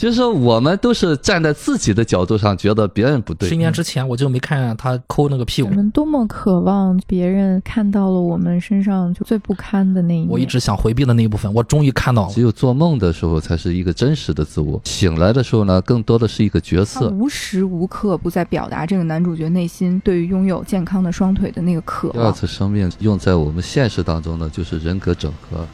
就是说，我们都是站在自己的角度上，觉得别人不对。十年之前我就没看见他抠那个屁股我，们多么渴望别人看到了我们身上就最不堪的那一面。我一直想回避的那一部分，我终于看到了只。有做梦的时候，才是一个真实的自我；醒来的时候呢，更多的是一个角色。无时无刻不在表达这个男主角内心对于拥有健康的双腿的那个渴望第二。次生命用在我们现实当中呢，就是人格整合。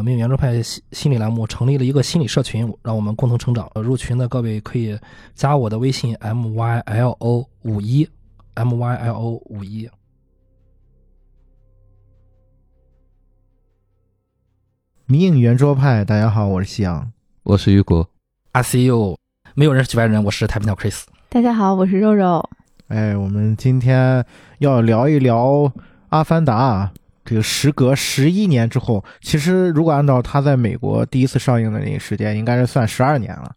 呃，命运圆桌派心心理栏目成立了一个心理社群，让我们共同成长。呃入群的各位可以加我的微信 m y l o 五一 m y l o 五一。迷影圆桌派，大家好，我是夕阳。我是雨果，I see you，没有人是局外人，我是太平鸟 Chris。大家好，我是肉肉。哎，我们今天要聊一聊《阿凡达》啊。这个时隔十一年之后，其实如果按照它在美国第一次上映的那个时间，应该是算十二年了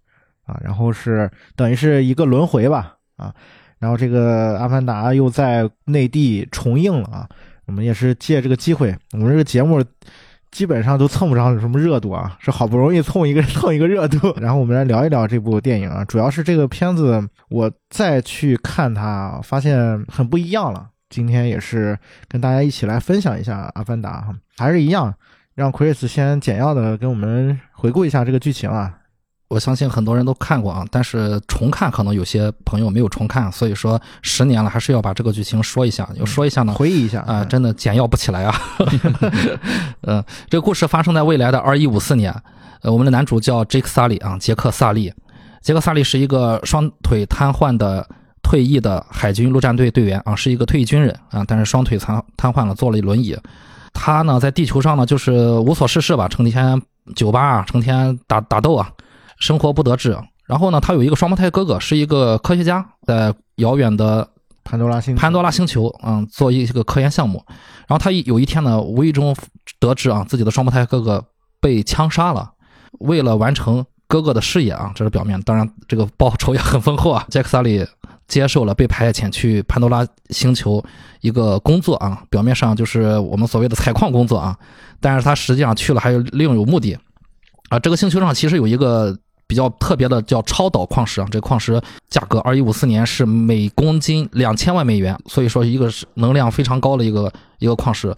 啊。然后是等于是一个轮回吧啊。然后这个《阿凡达》又在内地重映了啊。我们也是借这个机会，我们这个节目基本上都蹭不上什么热度啊，是好不容易蹭一个蹭一个热度。然后我们来聊一聊这部电影啊，主要是这个片子我再去看它，发现很不一样了。今天也是跟大家一起来分享一下《阿凡达》哈，还是一样，让 Chris 先简要的跟我们回顾一下这个剧情啊。我相信很多人都看过啊，但是重看可能有些朋友没有重看，所以说十年了还是要把这个剧情说一下。要说一下呢，回忆一下啊、真的简要不起来啊。嗯，这个故事发生在未来的二一五四年。呃，我们的男主叫杰克萨利啊，杰克萨利。杰克萨利是一个双腿瘫痪的退役的海军陆战队队员啊，是一个退役军人啊，但是双腿瘫瘫痪了，坐了一轮椅。他呢，在地球上呢，就是无所事事吧，成天酒吧啊，成天打打斗啊，生活不得志。然后呢，他有一个双胞胎哥哥，是一个科学家，在遥远的潘多拉星潘多拉星球，嗯，做一个科研项目。然后他有一天呢，无意中得知啊，自己的双胞胎哥哥被枪杀了。为了完成哥哥的事业啊，这是表面，当然这个报酬也很丰厚啊。杰克萨里接受了被派遣去潘多拉星球一个工作啊，表面上就是我们所谓的采矿工作啊，但是他实际上去了还有另有目的啊。这个星球上其实有一个。比较特别的叫超导矿石啊，这矿石价格二一五四年是每公斤两千万美元，所以说一个是能量非常高的一个一个矿石，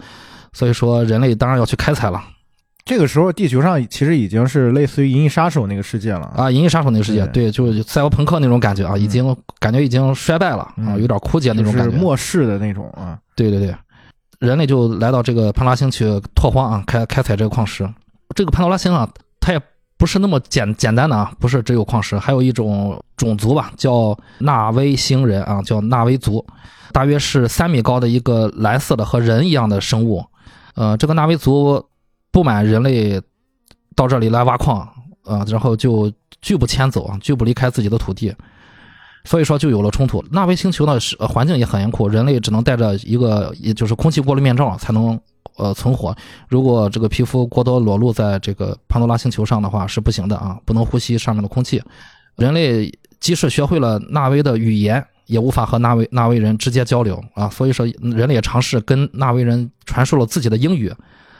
所以说人类当然要去开采了这个时候地球上其实已经是类似于《银翼杀手》那个世界了啊。啊！银翼杀手那个世界，对对，就是赛博朋克那种感觉啊，已经感觉已经衰败了啊，嗯有点枯竭那种感觉。末世的那种啊，对对对，人类就来到这个潘多拉星去拓荒啊，开开采这个矿石。这个潘多拉星啊，它也不是那么简简单的啊，不是只有矿石，还有一种种族吧，叫纳威星人啊，叫纳威族，大约是三米高的一个蓝色的和人一样的生物。呃，这个纳威族不满人类到这里来挖矿啊、然后就拒不迁走啊，拒不离开自己的土地。所以说就有了冲突。纳威星球呢是呃环境也很严酷，人类只能戴着一个也就是空气过滤面罩才能呃存活。如果这个皮肤过多裸露在这个潘多拉星球上的话是不行的啊，不能呼吸上面的空气。人类即使学会了纳威的语言，也无法和纳威纳威人直接交流啊。所以说人类也尝试跟纳威人传授了自己的英语，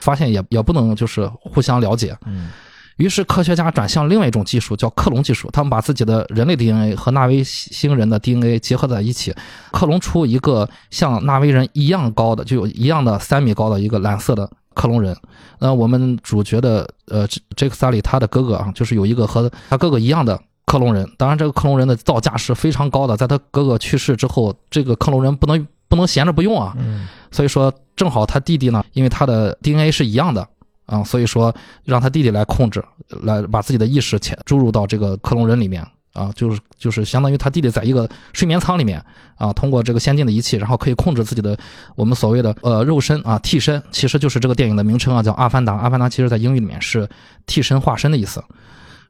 发现也也不能就是互相了解。嗯于是科学家转向另外一种技术，叫克隆技术。他们把自己的人类 DNA 和纳威星人的 DNA 结合在一起，克隆出一个像纳威人一样高的，就有一样的三米高的一个蓝色的克隆人。那我们主角的呃杰克萨里他的哥哥啊，就是有一个和他哥哥一样的克隆人。当然，这个克隆人的造价是非常高的。在他哥哥去世之后，这个克隆人不能不能闲着不用啊。嗯所以说，正好他弟弟呢，因为他的 DNA 是一样的啊，所以说让他弟弟来控制，来把自己的意识潜注入到这个克隆人里面啊，就是就是相当于他弟弟在一个睡眠舱里面啊，通过这个先进的仪器，然后可以控制自己的我们所谓的呃肉身啊替身，其实就是这个电影的名称啊，叫《阿凡达》。阿凡达其实在英语里面是替身化身的意思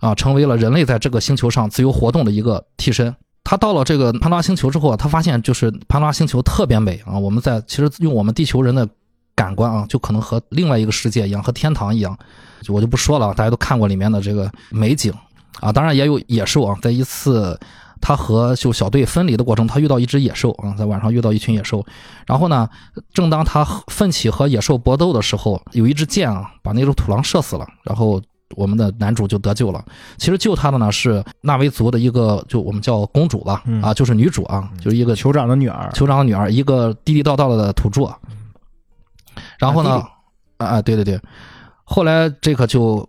啊，成为了人类在这个星球上自由活动的一个替身。他到了这个潘多拉星球之后啊，他发现就是潘多拉星球特别美啊。我们在其实用我们地球人的感官啊，就可能和另外一个世界一样，和天堂一样。就我就不说了，大家都看过里面的这个美景啊。当然也有野兽啊，在一次他和就小队分离的过程，他遇到一只野兽啊，在晚上遇到一群野兽，然后呢，正当他奋起和野兽搏斗的时候，有一支箭啊，把那只土狼射死了，然后我们的男主就得救了。其实救他的呢是纳维族的一个，就我们叫公主吧，嗯啊，就是女主啊，就是一个酋长的女儿，酋长的女儿，一个地地道道的土著。然后呢啊，对对对，后来这个就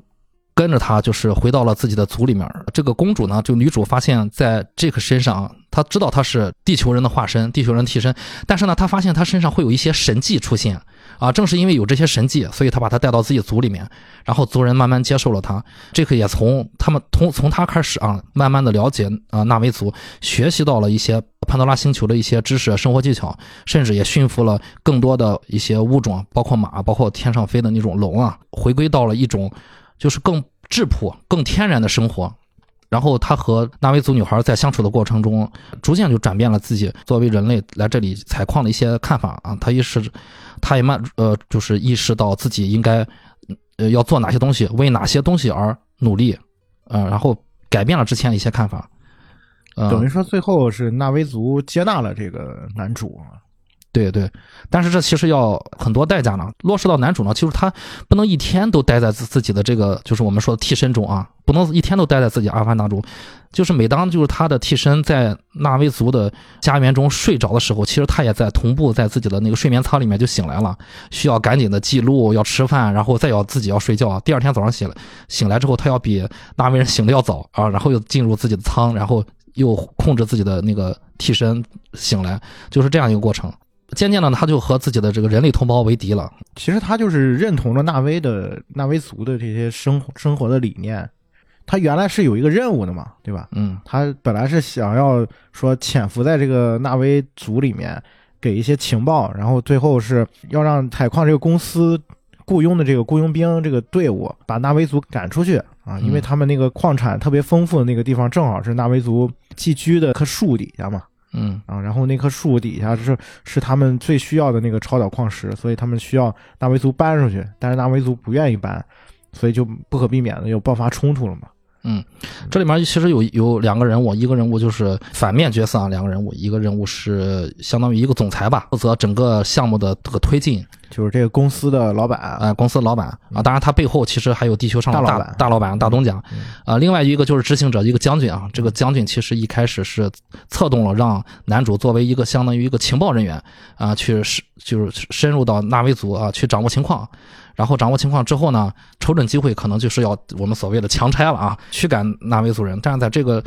跟着他，就是回到了自己的族里面。这个公主呢，就女主发现，在这个身上，她知道她是地球人的化身，地球人替身，但是呢，她发现她身上会有一些神迹出现啊。正是因为有这些神迹，所以他把他带到自己族里面，然后族人慢慢接受了他。这个也从他们从从他开始啊，慢慢的了解啊纳维族，学习到了一些潘多拉星球的一些知识、生活技巧，甚至也驯服了更多的一些物种，包括马，包括天上飞的那种龙啊，回归到了一种就是更质朴、更天然的生活。然后他和纳维族女孩在相处的过程中，逐渐就转变了自己作为人类来这里采矿的一些看法啊。他意识，他也慢呃，就是意识到自己应该呃要做哪些东西，为哪些东西而努力，呃，然后改变了之前的一些看法。呃，等于说最后是纳维族接纳了这个男主啊。对对，但是这其实要很多代价呢。落实到男主呢，就是他不能一天都待在自自己的这个，就是我们说的替身中啊，不能一天都待在自己阿凡达中。就是每当就是他的替身在纳威族的家园中睡着的时候，其实他也在同步在自己的那个睡眠舱里面就醒来了，需要赶紧的记录，要吃饭，然后再要自己要睡觉。第二天早上醒来醒来之后，他要比纳威人醒的要早啊，然后又进入自己的舱，然后又控制自己的那个替身醒来，就是这样一个过程。渐渐的，他就和自己的这个人类同胞为敌了。其实他就是认同了纳威的纳威族的这些生活生活的理念。他原来是有一个任务的嘛，对吧？嗯他本来是想要说潜伏在这个纳威族里面，给一些情报，然后最后是要让采矿这个公司雇佣的这个雇佣兵这个队伍把纳威族赶出去啊，因为嗯他们那个矿产特别丰富的那个地方，正好是纳威族寄居的棵树底下嘛。嗯啊，然后那棵树底下是是他们最需要的那个超导矿石，所以他们需要纳维族搬出去，但是纳维族不愿意搬，所以就不可避免的又爆发冲突了嘛。嗯，这里面其实有有两个人物，一个人物就是反面角色啊，两个人物，一个人物是相当于一个总裁吧，负责整个项目的这个推进，就是这个公司的老板，啊，公司老板。啊，当然他背后其实还有地球上的大大老板。大老板大东家嗯，啊，另外一个就是执行者一个将军啊，这个将军其实一开始是策动了让男主作为一个相当于一个情报人员啊，去是就是深入到纳维族啊去掌握情况，然后掌握情况之后呢，瞅准机会可能就是要我们所谓的强拆了啊，驱赶纳维族人，但是在这个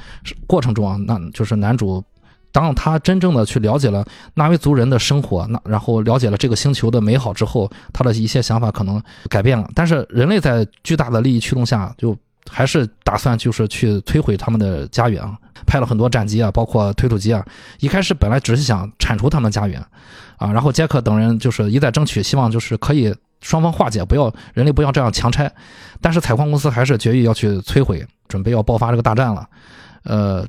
过程中啊，那就是男主。当他真正的去了解了纳维族人的生活，那然后了解了这个星球的美好之后，他的一些想法可能改变了。但是人类在巨大的利益驱动下，就还是打算就是去摧毁他们的家园啊，派了很多战机啊，包括推土机啊。一开始本来只是想铲除他们家园，啊，然后杰克等人就是一再争取，希望就是可以双方化解，不要人类不要这样强拆。但是采矿公司还是决意要去摧毁，准备要爆发这个大战了，呃。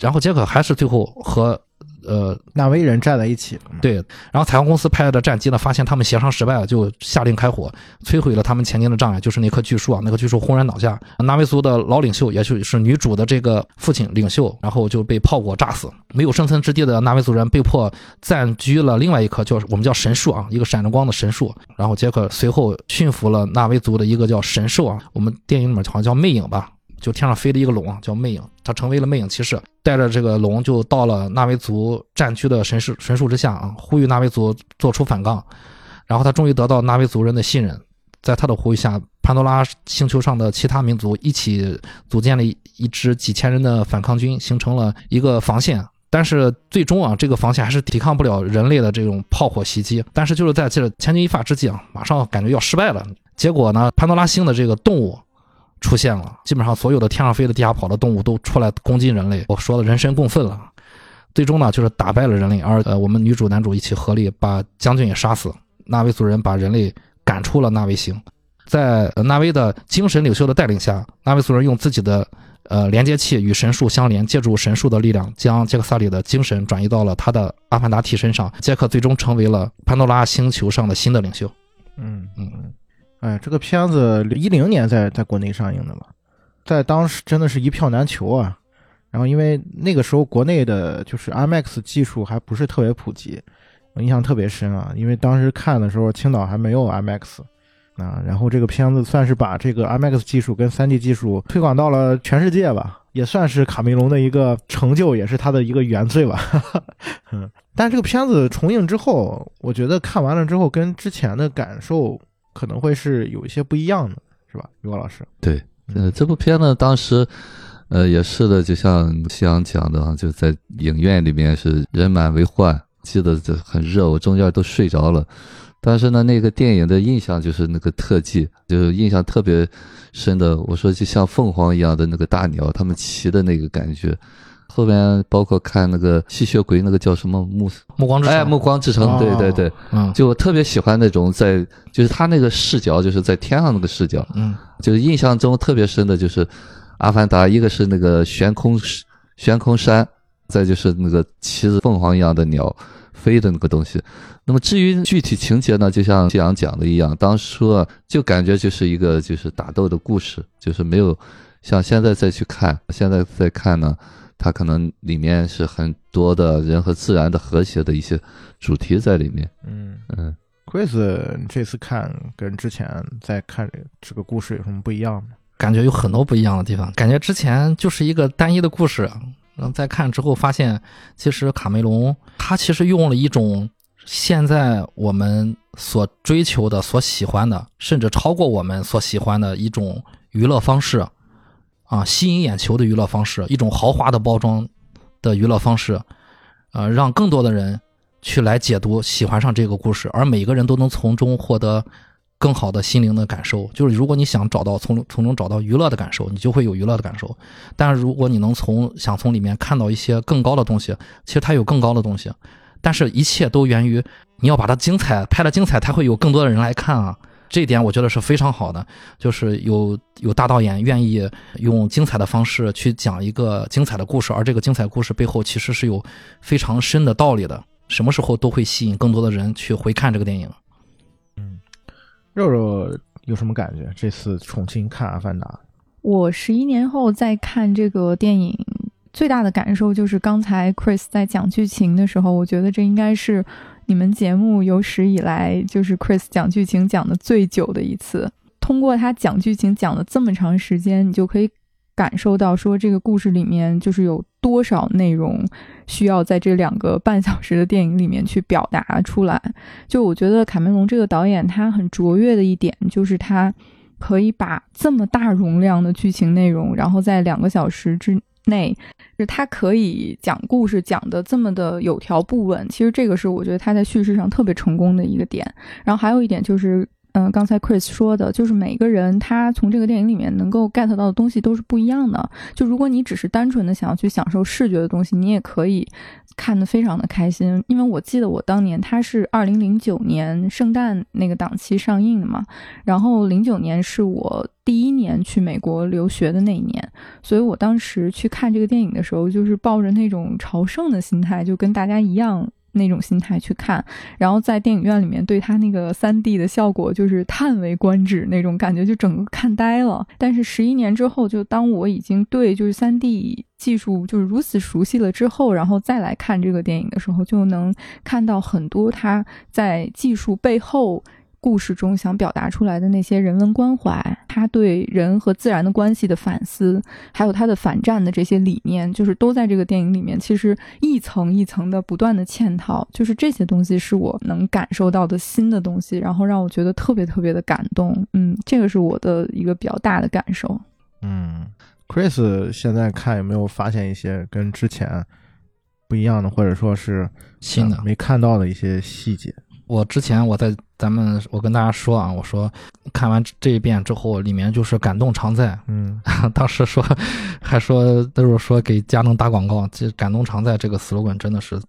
然后杰克还是最后和呃纳威人站在一起了。对，然后彩虹公司派来的战机呢，发现他们协商失败了，就下令开火，摧毁了他们前进的障碍，就是那棵巨树啊，那棵巨树轰然倒下。纳维族的老领袖，也就是女主的这个父亲领袖，然后就被炮火炸死。没有生存之地的纳维族人被迫暂居了另外一棵叫我们叫神树啊，一个闪着光的神树。然后杰克随后驯服了纳维族的一个叫神兽啊，我们电影里面好像叫魅影吧。就天上飞的一个龙啊，叫魅影，他成为了魅影骑士，带着这个龙就到了纳维族战区的神树神树之下啊，呼吁纳维族做出反抗。然后他终于得到纳维族人的信任，在他的呼吁下，潘多拉星球上的其他民族一起组建了一支几千人的反抗军，形成了一个防线。但是最终啊，这个防线还是抵抗不了人类的这种炮火袭击。但是就是在这千钧一发之际啊，马上感觉要失败了。结果呢，潘多拉星的这个动物。出现了，基本上所有的天上飞的、地下跑的动物都出来攻击人类。我说的人神共愤了，最终呢就是打败了人类，而呃我们女主男主一起合力把将军也杀死。纳维族人把人类赶出了纳维星，在纳维的精神领袖的带领下，纳维族人用自己的呃连接器与神树相连，借助神树的力量，将杰克萨里的精神转移到了他的阿凡达体身上。杰克最终成为了潘多拉星球上的新的领袖。嗯嗯嗯，哎，这个片子一零年在在国内上映的嘛，在当时真的是一票难求啊。然后因为那个时候国内的就是 IMAX 技术还不是特别普及，我印象特别深啊，因为当时看的时候青岛还没有 IMAX 啊，然后这个片子算是把这个 IMAX 技术跟 3D 技术推广到了全世界吧，也算是卡梅隆的一个成就，也是他的一个原罪吧。嗯，但这个片子重映之后，我觉得看完了之后跟之前的感受可能会是有一些不一样的，是吧，于果老师？对，呃，这部片呢，当时。呃，也是的，就像夕阳讲的啊，就在影院里面是人满为患，记得这很热，我中间都睡着了。但是呢，那个电影的印象就是那个特技，就是印象特别深的。我说就像凤凰一样的那个大鸟，他们骑的那个感觉。后边包括看那个吸血鬼，那个叫什么暮暮光之城，哎，暮光之城，对对对，嗯，就我特别喜欢那种在，就是他那个视角，就是在天上那个视角，嗯，就是印象中特别深的就是。阿凡达，一个是那个悬空悬空山，再就是那个骑着凤凰一样的鸟飞的那个东西。那么至于具体情节呢，就像谢阳讲的一样，当初啊就感觉就是一个就是打斗的故事，就是没有像现在再去看，现在再看呢，它可能里面是很多的人和自然的和谐的一些主题在里面。嗯嗯，Chris 这次看跟之前在看这个故事有什么不一样吗？感觉有很多不一样的地方，感觉之前就是一个单一的故事，然后再看之后发现，其实卡梅隆他其实用了一种现在我们所追求的、所喜欢的，甚至超过我们所喜欢的一种娱乐方式，啊，吸引眼球的娱乐方式，一种豪华的包装的娱乐方式，呃，让更多的人去来解读、喜欢上这个故事，而每个人都能从中获得。更好的心灵的感受，就是如果你想找到从从中找到娱乐的感受，你就会有娱乐的感受。但是如果你能从想从里面看到一些更高的东西，其实它有更高的东西。但是，一切都源于你要把它精彩拍的精彩，才会有更多的人来看啊。这一点我觉得是非常好的，就是有有大导演愿意用精彩的方式去讲一个精彩的故事，而这个精彩故事背后其实是有非常深的道理的。什么时候都会吸引更多的人去回看这个电影。嗯肉肉有什么感觉？这次重新看《阿凡达》，我十一年后再看这个电影，最大的感受就是刚才 Chris 在讲剧情的时候，我觉得这应该是你们节目有史以来就是 Chris 讲剧情讲的最久的一次。通过他讲剧情讲了这么长时间，你就可以。感受到说这个故事里面就是有多少内容需要在这两个半小时的电影里面去表达出来。就我觉得卡梅隆这个导演他很卓越的一点就是他可以把这么大容量的剧情内容，然后在两个小时之内，就他可以讲故事讲的这么的有条不紊。其实这个是我觉得他在叙事上特别成功的一个点。然后还有一点就是。嗯，刚才 Chris 说的，就是每个人他从这个电影里面能够 get 到的东西都是不一样的。就如果你只是单纯的想要去享受视觉的东西，你也可以看得非常的开心。因为我记得我当年它是二零零九年圣诞那个档期上映的嘛，然后零九年是我第一年去美国留学的那一年，所以我当时去看这个电影的时候，就是抱着那种朝圣的心态，就跟大家一样。那种心态去看，然后在电影院里面对他那个三 D 的效果就是叹为观止那种感觉，就整个看呆了。但是十一年之后，就当我已经对就是三 D 技术就是如此熟悉了之后，然后再来看这个电影的时候，就能看到很多他在技术背后。故事中想表达出来的那些人文关怀，他对人和自然的关系的反思，还有他的反战的这些理念，就是都在这个电影里面，其实一层一层的不断的嵌套，就是这些东西是我能感受到的新的东西，然后让我觉得特别特别的感动。嗯，这个是我的一个比较大的感受。嗯，Chris 现在看有没有发现一些跟之前不一样的，或者说是新的没看到的一些细节？我之前我在咱们我跟大家说啊，我说看完这一遍之后，里面就是感动常在。嗯，当时说 还说都是说给佳能打广告，这感动常在这个 slogan 真的是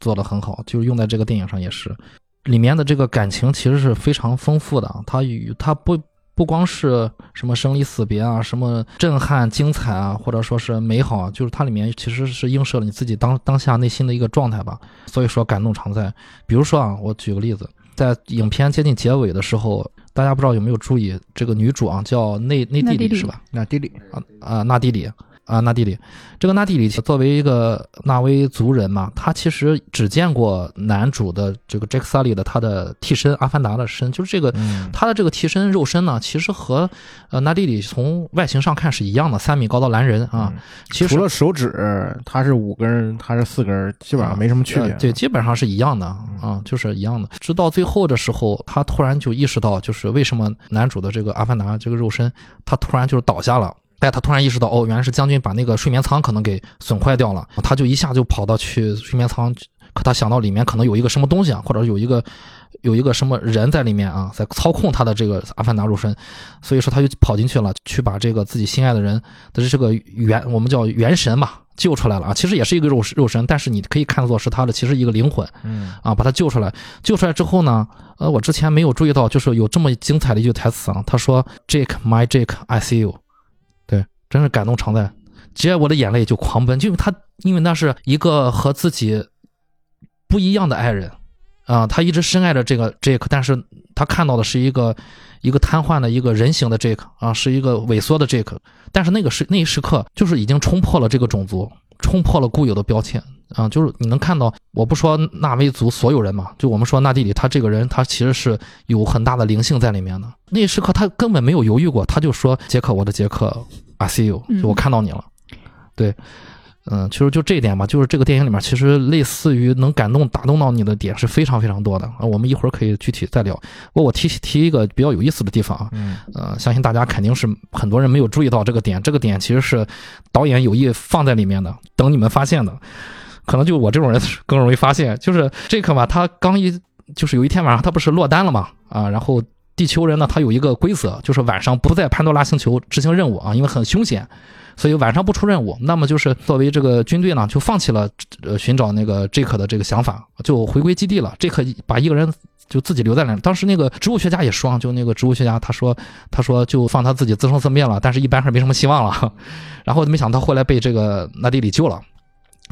做的很好，就是用在这个电影上也是。里面的这个感情其实是非常丰富的，它与它不不光是什么生离死别啊，什么震撼、精彩啊，或者说是美好啊，就是它里面其实是映射了你自己当当下内心的一个状态吧。所以说感动常在。比如说啊，我举个例子，在影片接近结尾的时候，大家不知道有没有注意，这个女主啊叫内内蒂里是吧？纳蒂里啊啊，纳蒂里，啊，纳蒂里，这个纳蒂里作为一个纳威族人嘛，他其实只见过男主的这个杰克萨利的他的替身阿凡达的身，就是这个嗯他的这个替身肉身呢，其实和呃纳蒂里从外形上看是一样的，三米高的蓝人啊，其实除了手指，他是五根他，是四根，基本上没什么区别。呃对，基本上是一样的啊，就是一样的。直到最后的时候，他突然就意识到，就是为什么男主的这个阿凡达这个肉身，他突然就是倒下了。哎，他突然意识到，哦，原来是将军把那个睡眠舱可能给损坏掉了，他就一下就跑到去睡眠舱，可他想到里面可能有一个什么东西啊，或者有一个有一个什么人在里面啊，在操控他的这个阿凡达肉身，所以说他就跑进去了，去把这个自己心爱的人的这个元，我们叫元神嘛，救出来了啊。其实也是一个肉肉身，但是你可以看作是他的其实一个灵魂嗯啊，把他救出来。救出来之后呢，呃，我之前没有注意到，就是有这么精彩的一句台词啊，他说：“Jake, my Jake, I see you。”真是感动常在，直接我的眼泪就狂奔，就因为他因为那是一个和自己不一样的爱人啊，他一直深爱着这个 Jake，但是他看到的是一个一个瘫痪的一个人形的 Jake 啊，是一个萎缩的 Jake，但是那个时那一时刻就是已经冲破了这个种族，冲破了固有的标签啊，就是你能看到，我不说纳威族所有人嘛，就我们说纳地里他这个人，他其实是有很大的灵性在里面的。那一时刻他根本没有犹豫过，他就说：“杰克，我的杰克，I see you，嗯就我看到你了。对，嗯，其实就这一点吧，就是这个电影里面其实类似于能感动、打动到你的点是非常非常多的啊。我们一会儿可以具体再聊。不过我提提一个比较有意思的地方啊，嗯呃，相信大家肯定是很多人没有注意到这个点，这个点其实是导演有意放在里面的，等你们发现的。可能就我这种人 更容易发现，就是这个嘛，他刚一就是有一天晚上他不是落单了嘛，啊，然后地球人呢他有一个规则，就是晚上不在潘多拉星球执行任务啊，因为很凶险，所以晚上不出任务。那么就是作为这个军队呢，就放弃了呃寻找那个 Jake 的这个想法，就回归基地了。Jake 把一个人就自己留在那里。当时那个植物学家也说，就那个植物学家他说他说就放他自己自生自灭了，但是一般是没什么希望了。然后没想到后来被这个纳迪里救了。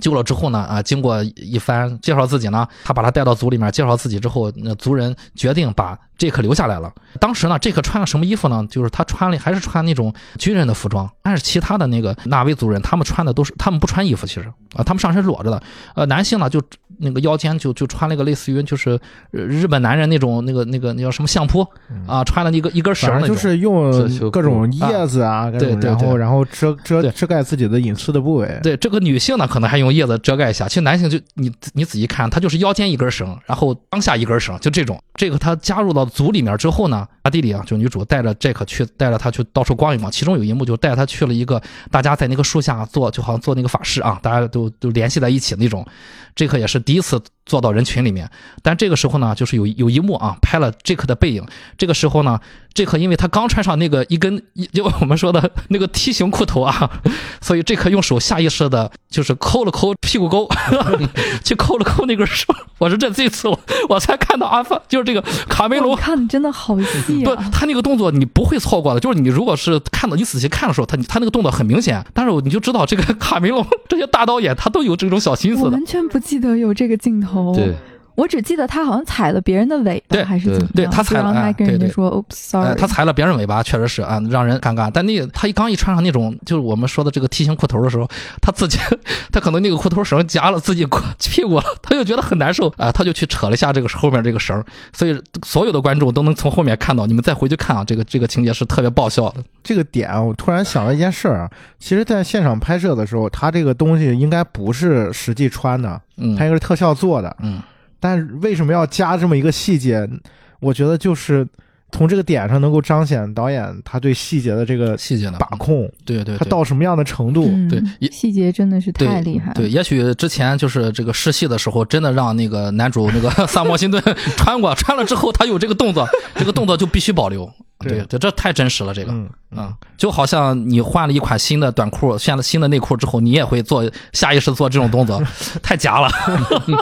救了之后呢，啊，经过一番介绍自己呢，他把他带到族里面介绍自己之后，那族人决定把杰克留下来了。当时呢，杰克穿了什么衣服呢？就是他穿了还是穿那种军人的服装，但是其他的那个纳威族人，他们穿的都是他们不穿衣服，其实啊，他们上身裸着的。呃，男性呢就那个腰间就就穿了一个类似于就是呃日本男人那种那个那个那叫什么相扑啊，穿了一个一根绳。就是用各种叶子啊，各种然后对对对然后遮遮对遮盖自己的隐私的部位。对这个女性呢，可能还用叶子遮盖一下。其实男性就你你仔细看，他就是腰间一根绳，然后当下一根绳，就这种。这个他加入到组里面之后呢，阿蒂里啊，就女主带着 Jack 去，带着他去到处逛一逛。其中有一幕就带他去了一个大家在那个树下做，就好像做那个法事啊，大家都都联系在一起那种。这个也是第一次坐到人群里面，但这个时候呢，就是有有一幕啊，拍了杰克的背影。这个时候呢，杰克因为他刚穿上那个一根，一就我们说的那个梯形裤头啊，所以杰克用手下意识的，就是抠了抠屁股沟，去抠了抠那根手。我说这这次我我才看到阿发，就是这个卡梅隆看的真的好细不，啊！他那个动作你不会错过的，就是你如果是看到你仔细看的时候，他他那个动作很明显，但是你就知道这个卡梅隆 这些大导演他都有这种小心思的。我完全不记得有这个镜头，对，我只记得他好像踩了别人的尾巴，对还是怎么样？对他踩了就让他哎跟人家对对说 “oops 呃，sorry”，他踩了别人尾巴，确实是啊，让人尴尬。但那个他一刚一穿上那种，就是我们说的这个梯形裤头的时候，他自己 他可能那个裤头绳夹了自己 屁股了，他就觉得很难受啊，他就去扯了一下这个后面这个绳，所以所有的观众都能从后面看到。你们再回去看啊，这个这个情节是特别爆笑的。这个点，我突然想了一件事儿啊，其实，在现场拍摄的时候，他这个东西应该不是实际穿的，嗯它应该是特效做的。嗯，但是为什么要加这么一个细节？我觉得就是从这个点上能够彰显导演他对细节的这个细节的把控，他对对他。到什么样的程度？嗯对细节真的是太厉害了。对，也许之前就是这个试戏的时候，真的让那个男主那个萨摩辛顿穿过，穿了之后他有这个动作，这个动作就必须保留。对对对，这太真实了，这个。嗯啊，就好像你换了一款新的短裤，换了新的内裤之后，你也会做下意识做这种动作，太假了。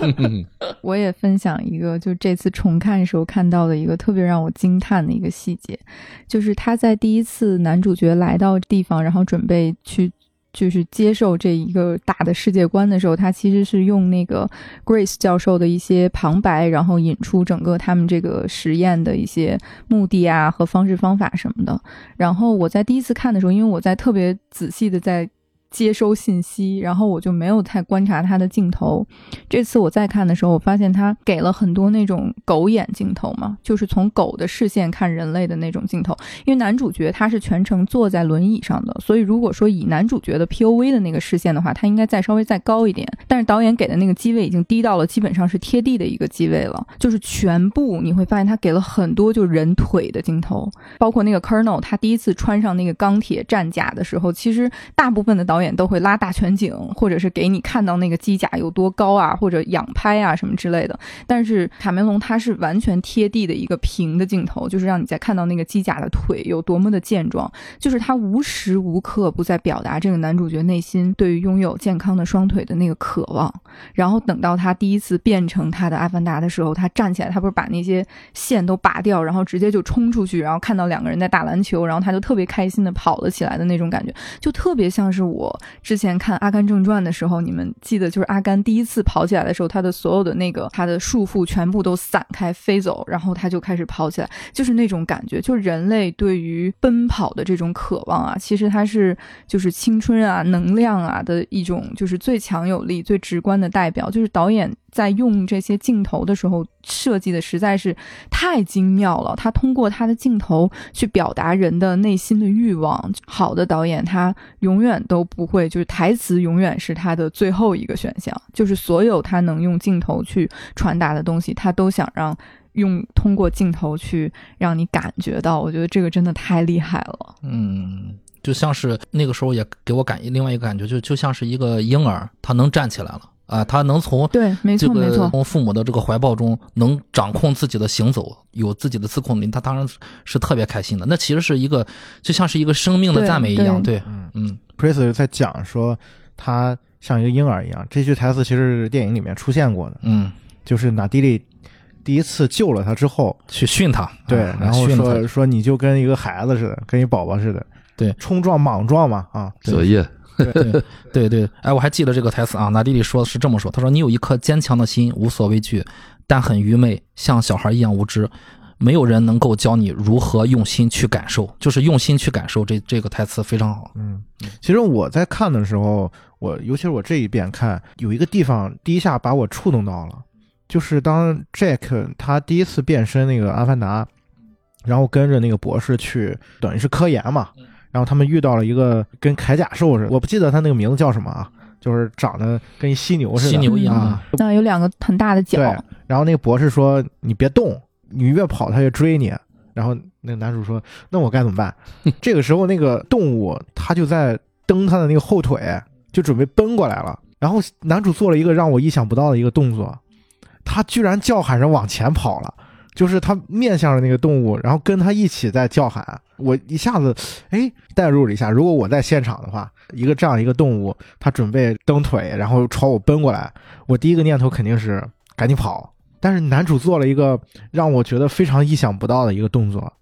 我也分享一个，就这次重看时候看到的一个特别让我惊叹的一个细节，就是他在第一次男主角来到地方，然后准备去就是接受这一个大的世界观的时候，他其实是用那个 Grace 教授的一些旁白，然后引出整个他们这个实验的一些目的啊和方式方法什么的。然后我在第一次看的时候，因为我在特别仔细的在接收信息，然后我就没有太观察他的镜头。这次我再看的时候，我发现他给了很多那种狗眼镜头嘛，就是从狗的视线看人类的那种镜头。因为男主角他是全程坐在轮椅上的，所以如果说以男主角的 POV 的那个视线的话，他应该再稍微再高一点。但是导演给的那个机位已经低到了基本上是贴地的一个机位了，就是全部你会发现他给了很多就人腿的镜头，包括那个 Colonel 他第一次穿上那个钢铁战甲的时候，其实大部分的导导演都会拉大全景，或者是给你看到那个机甲有多高啊，或者仰拍啊什么之类的。但是卡梅隆他是完全贴地的一个平的镜头，就是让你在看到那个机甲的腿有多么的健壮，就是他无时无刻不在表达这个男主角内心对于拥有健康的双腿的那个渴望。然后等到他第一次变成他的阿凡达的时候，他站起来，他不是把那些线都拔掉，然后直接就冲出去，然后看到两个人在打篮球，然后他就特别开心的跑了起来的那种感觉，就特别像是我之前看《阿甘正传》的时候，你们记得就是阿甘第一次跑起来的时候，他的所有的那个他的束缚全部都散开飞走，然后他就开始跑起来，就是那种感觉，就是人类对于奔跑的这种渴望啊，其实它是就是青春啊、能量啊的一种，就是最强有力、最直观的代表，就是导演。在用这些镜头的时候，设计的实在是太精妙了。他通过他的镜头去表达人的内心的欲望。好的导演，他永远都不会，就是台词永远是他的最后一个选项。就是所有他能用镜头去传达的东西，他都想让用通过镜头去让你感觉到。我觉得这个真的太厉害了。嗯，就像是那个时候也给我感另外一个感觉，就就像是一个婴儿，他能站起来了。啊，他能从对，没错没错，从父母的这个怀抱中能掌控自己的行走，有自己的自控力，他当然是特别开心的。那其实是一个，就像是一个生命的赞美一样。对，嗯嗯。Prince 在讲说他像一个婴儿一样，这句台词其实是电影里面出现过的。嗯，就是纳迪利第一次救了他之后去训他，对，然后说说你就跟一个孩子似的，跟一宝宝似的，对，冲撞莽撞嘛啊，作业。对对对，哎，我还记得这个台词啊，纳迪里说的是这么说，他说：“你有一颗坚强的心，无所畏惧，但很愚昧，像小孩一样无知，没有人能够教你如何用心去感受，就是用心去感受。”这这个台词非常好。嗯，其实我在看的时候，我尤其是我这一遍看，有一个地方第一下把我触动到了，就是当 Jack 他第一次变身那个阿凡达，然后跟着那个博士去，等于是科研嘛。然后他们遇到了一个跟铠甲兽似的，我不记得他那个名字叫什么啊，就是长得跟犀牛似的，犀牛一样啊，那有两个很大的角。对，然后那个博士说：“你别动，你越跑他越追你。”然后那个男主说：“那我该怎么办？” 这个时候那个动物它就在蹬它的那个后腿，就准备奔过来了。然后男主做了一个让我意想不到的一个动作，他居然叫喊着往前跑了。就是他面向着那个动物，然后跟他一起在叫喊，我一下子哎代入了一下，如果我在现场的话，一个这样一个动物，它准备蹬腿，然后朝我奔过来，我第一个念头肯定是赶紧跑。但是男主做了一个让我觉得非常意想不到的一个动作，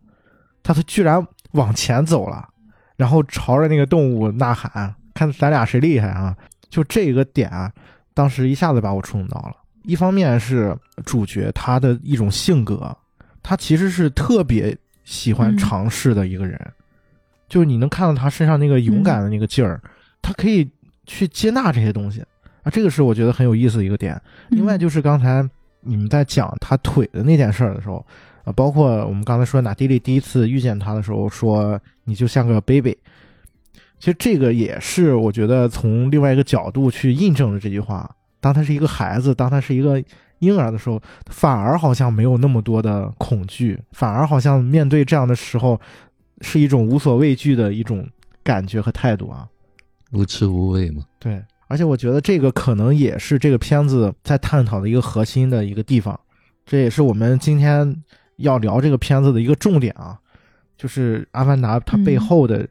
他他居然往前走了，然后朝着那个动物呐喊，看咱俩谁厉害啊！就这个点，当时一下子把我触动到了。一方面是主角他的一种性格，他其实是特别喜欢尝试的一个人，就是你能看到他身上那个勇敢的那个劲儿，他可以去接纳这些东西啊，这个是我觉得很有意思的一个点。另外就是刚才你们在讲他腿的那件事儿的时候啊，包括我们刚才说纳迪利第一次遇见他的时候说你就像个 baby，其实这个也是我觉得从另外一个角度去印证了这句话。当他是一个孩子，当他是一个婴儿的时候，反而好像没有那么多的恐惧，反而好像面对这样的时候，是一种无所畏惧的一种感觉和态度啊，无知无畏嘛。对，而且我觉得这个可能也是这个片子在探讨的一个核心的一个地方，这也是我们今天要聊这个片子的一个重点啊，就是《阿凡达》它背后的，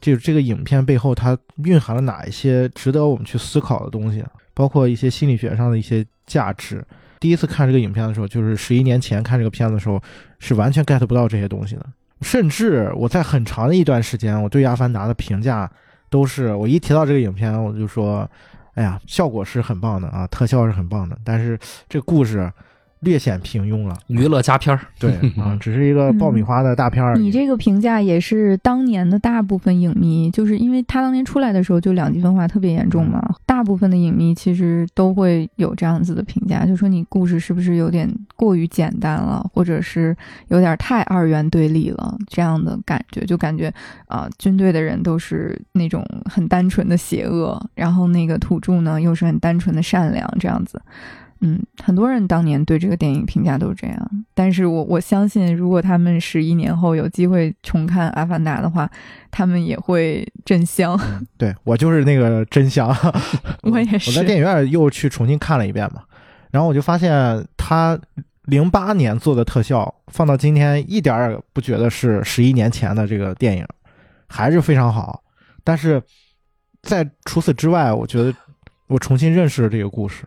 就是这个影片背后它蕴含了哪一些值得我们去思考的东西。包括一些心理学上的一些价值。第一次看这个影片的时候，就是十一年前看这个片子的时候，是完全 get 不到这些东西的。甚至我在很长的一段时间，我对《阿凡达》的评价都是，我一提到这个影片，我就说，哎呀，效果是很棒的啊，特效是很棒的，但是这故事略显平庸了。娱乐佳片儿，对 啊，只是一个爆米花的大片儿。你这个评价也是当年的大部分影迷，就是因为他当年出来的时候就两极分化特别严重嘛，大部分的影迷其实都会有这样子的评价，就说你故事是不是有点过于简单了，或者是有点太二元对立了这样的感觉，就感觉啊、军队的人都是那种很单纯的邪恶，然后那个土著呢又是很单纯的善良这样子。嗯，很多人当年对这个电影评价都是这样，但是我我相信，如果他们十一年后有机会重看《阿凡达》的话，他们也会真香。嗯对我就是那个真香，我也是我在电影院又去重新看了一遍嘛，然后我就发现他零八年做的特效放到今天一点儿也不觉得是十一年前的这个电影，还是非常好。但是在除此之外，我觉得我重新认识了这个故事，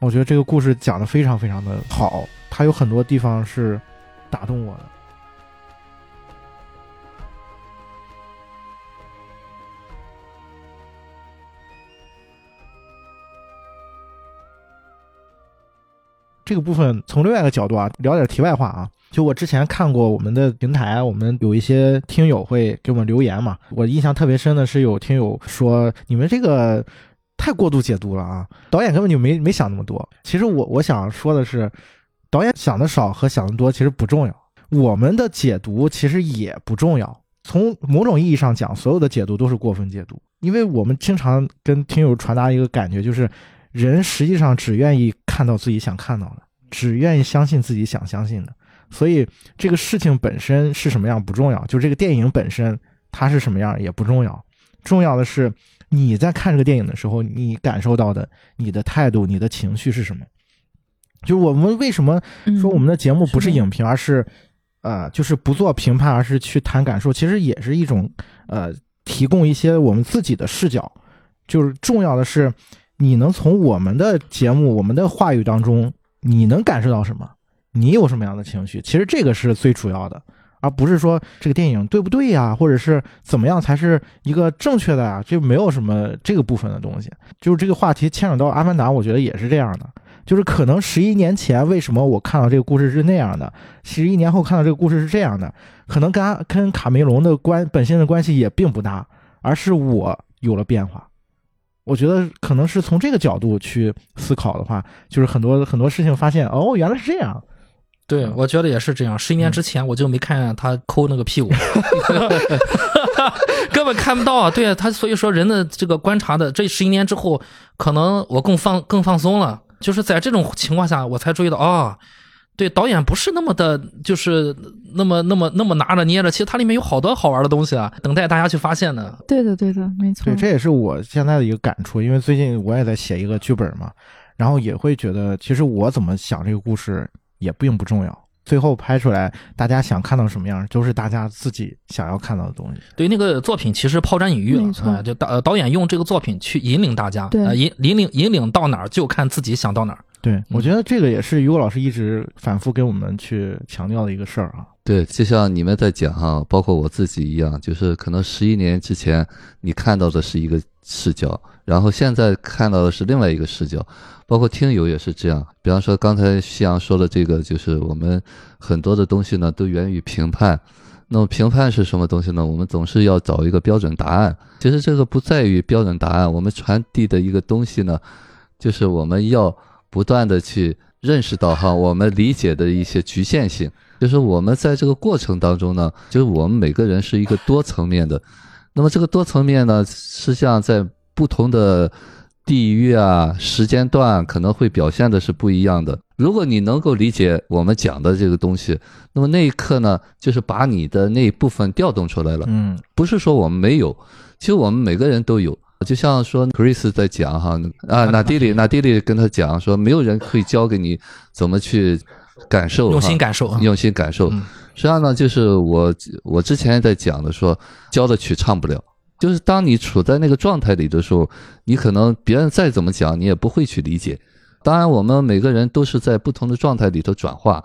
我觉得这个故事讲的非常非常的好，它有很多地方是打动我的。这个部分从另外一个角度啊，聊点题外话啊。就我之前看过我们的平台，我们有一些听友会给我们留言嘛。我印象特别深的是有听友说你们这个太过度解读了啊，导演根本就没没想那么多。其实我我想说的是，导演想的少和想的多其实不重要，我们的解读其实也不重要。从某种意义上讲，所有的解读都是过分解读，因为我们经常跟听友传达一个感觉，就是人实际上只愿意看到自己想看到的，只愿意相信自己想相信的。所以这个事情本身是什么样不重要，就这个电影本身它是什么样也不重要，重要的是你在看这个电影的时候，你感受到的你的态度、你的情绪是什么。就是我们为什么嗯说我们的节目不是影评，而是呃，就是不做评判，而是去谈感受，其实也是一种呃，提供一些我们自己的视角。就是重要的是，你能从我们的节目、我们的话语当中，你能感受到什么？你有什么样的情绪？其实这个是最主要的，而不是说这个电影对不对呀，或者是怎么样才是一个正确的呀？就没有什么这个部分的东西。就是这个话题牵扯到《阿凡达》，我觉得也是这样的。就是可能十一年前为什么我看到这个故事是那样的，十一年后看到这个故事是这样的，可能跟跟卡梅隆的关本身的关系也并不大，而是我有了变化。我觉得可能是从这个角度去思考的话，就是很多很多事情发现哦，原来是这样。对，嗯我觉得也是这样。十一年之前我就没看见他抠那个屁股，根本看不到啊。对啊，他所以说人的这个观察的这十一年之后，可能我更放更放松了。就是在这种情况下，我才注意到啊、对导演不是那么的，就是那么那么那么拿着捏着，其实它里面有好多好玩的东西啊，等待大家去发现呢。对的，对的，没错对，。这也是我现在的一个感触，因为最近我也在写一个剧本嘛，然后也会觉得，其实我怎么想这个故事也并不重要，最后拍出来大家想看到什么样，就是大家自己想要看到的东西。对那个作品其实抛砖引玉了啊、就导呃导演用这个作品去引领大家，对呃引引领引领到哪儿就看自己想到哪儿。对，我觉得这个也是于果老师一直反复给我们去强调的一个事儿啊。对，就像你们在讲哈，包括我自己一样，就是可能十一年之前你看到的是一个视角，然后现在看到的是另外一个视角，包括听友也是这样。比方说刚才夕阳说的这个，就是我们很多的东西呢都源于评判。那么评判是什么东西呢？我们总是要找一个标准答案。其实这个不在于标准答案，我们传递的一个东西呢，就是我们要不断的去认识到哈，我们理解的一些局限性。就是我们在这个过程当中呢，就是我们每个人是一个多层面的。那么这个多层面呢，实际上在不同的地域啊、时间段可能会表现的是不一样的。如果你能够理解我们讲的这个东西，那么那一刻呢，就是把你的那一部分调动出来了。嗯，不是说我们没有，其实我们每个人都有。就像说 Chris 在讲哈啊，纳迪里纳迪里跟他讲说，没有人可以教给你怎么去感受，用心感受啊。用心感受。嗯实际上呢，就是我我之前在讲的说，教的曲唱不了。就是当你处在那个状态里的时候，你可能别人再怎么讲，你也不会去理解。当然，我们每个人都是在不同的状态里头转化。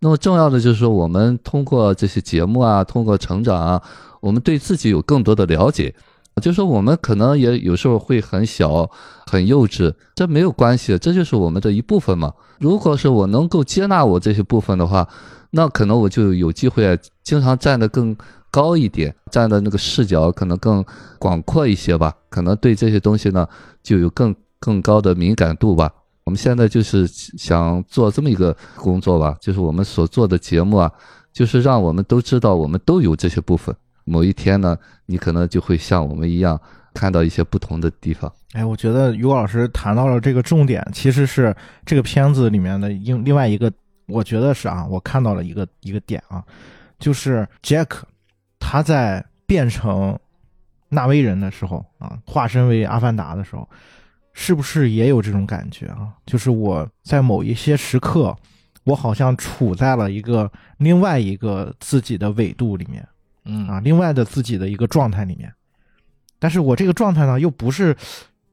那么重要的就是说，我们通过这些节目啊，通过成长啊，我们对自己有更多的了解。就说我们可能也有时候会很小、很幼稚，这没有关系，这就是我们的一部分嘛。如果是我能够接纳我这些部分的话，那可能我就有机会经常站得更高一点，站的那个视角可能更广阔一些吧，可能对这些东西呢就有更更高的敏感度吧。我们现在就是想做这么一个工作吧，就是我们所做的节目啊，就是让我们都知道我们都有这些部分。某一天呢，你可能就会像我们一样看到一些不同的地方。哎，我觉得于老师谈到了这个重点，其实是这个片子里面的另另外一个，我觉得是啊，我看到了一个一个点啊，就是 Jack 他在变成纳威人的时候啊，化身为阿凡达的时候，是不是也有这种感觉啊？就是我在某一些时刻，我好像处在了一个另外一个自己的纬度里面。嗯啊，另外的自己的一个状态里面，但是我这个状态呢，又不是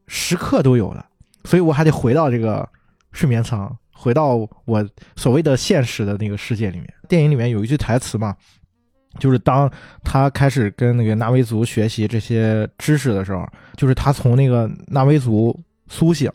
时刻都有的，所以我还得回到这个睡眠舱，回到我所谓的现实的那个世界里面。电影里面有一句台词嘛，就是当他开始跟那个纳威族学习这些知识的时候，就是他从那个纳威族苏醒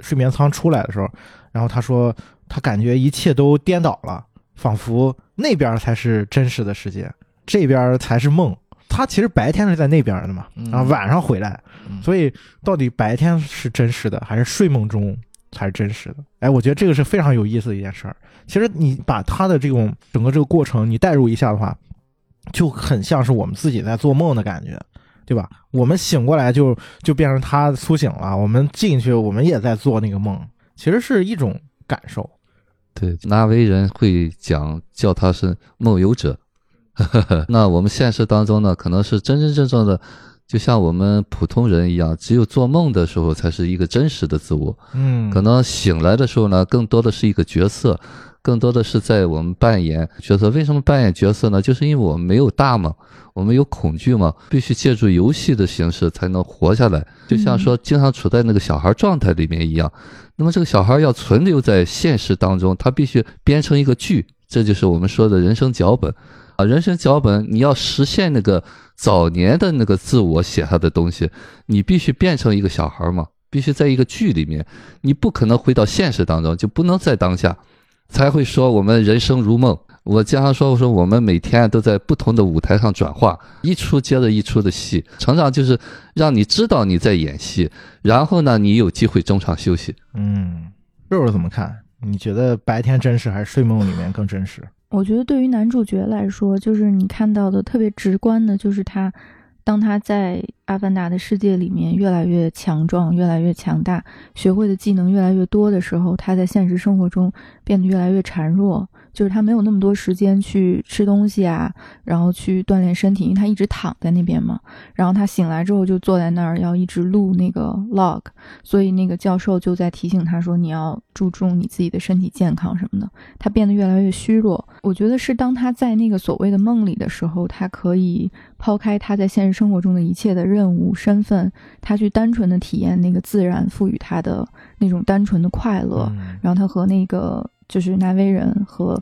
睡眠舱出来的时候，然后他说他感觉一切都颠倒了，仿佛那边才是真实的世界。这边才是梦，他其实白天是在那边的嘛，然后晚上回来，所以到底白天是真实的，还是睡梦中才是真实的？哎，我觉得这个是非常有意思的一件事儿。其实你把他的这种整个这个过程你代入一下的话，就很像是我们自己在做梦的感觉，对吧？我们醒过来就就变成他苏醒了，我们进去我们也在做那个梦，其实是一种感受。对，纳威人会讲叫他是梦游者。那我们现实当中呢，可能是真真正正的，就像我们普通人一样，只有做梦的时候才是一个真实的自我。嗯，可能醒来的时候呢，更多的是一个角色，更多的是在我们扮演角色。为什么扮演角色呢？就是因为我们没有大嘛，我们有恐惧嘛，必须借助游戏的形式才能活下来。就像说，经常处在那个小孩状态里面一样。那么这个小孩要存留在现实当中，他必须编成一个剧，这就是我们说的人生脚本。啊，人生脚本，你要实现那个早年的那个自我写下的东西，你必须变成一个小孩嘛，必须在一个剧里面，你不可能回到现实当中，就不能在当下，才会说我们人生如梦。我经常说，我说我们每天都在不同的舞台上转化，一出接着一出的戏，成长就是让你知道你在演戏，然后呢，你有机会中场休息。嗯，肉肉怎么看？你觉得白天真实还是睡梦里面更真实？我觉得对于男主角来说，就是你看到的特别直观的，就是他，当他在阿凡达的世界里面越来越强壮、越来越强大，学会的技能越来越多的时候，他在现实生活中变得越来越孱弱。就是他没有那么多时间去吃东西啊，然后去锻炼身体，因为他一直躺在那边嘛。然后他醒来之后就坐在那儿，要一直录那个 log，所以那个教授就在提醒他说：“你要注重你自己的身体健康什么的。”他变得越来越虚弱。我觉得是当他在那个所谓的梦里的时候，他可以抛开他在现实生活中的一切的任务身份，他去单纯的体验那个自然赋予他的那种单纯的快乐。然后他和那个。就是南威人和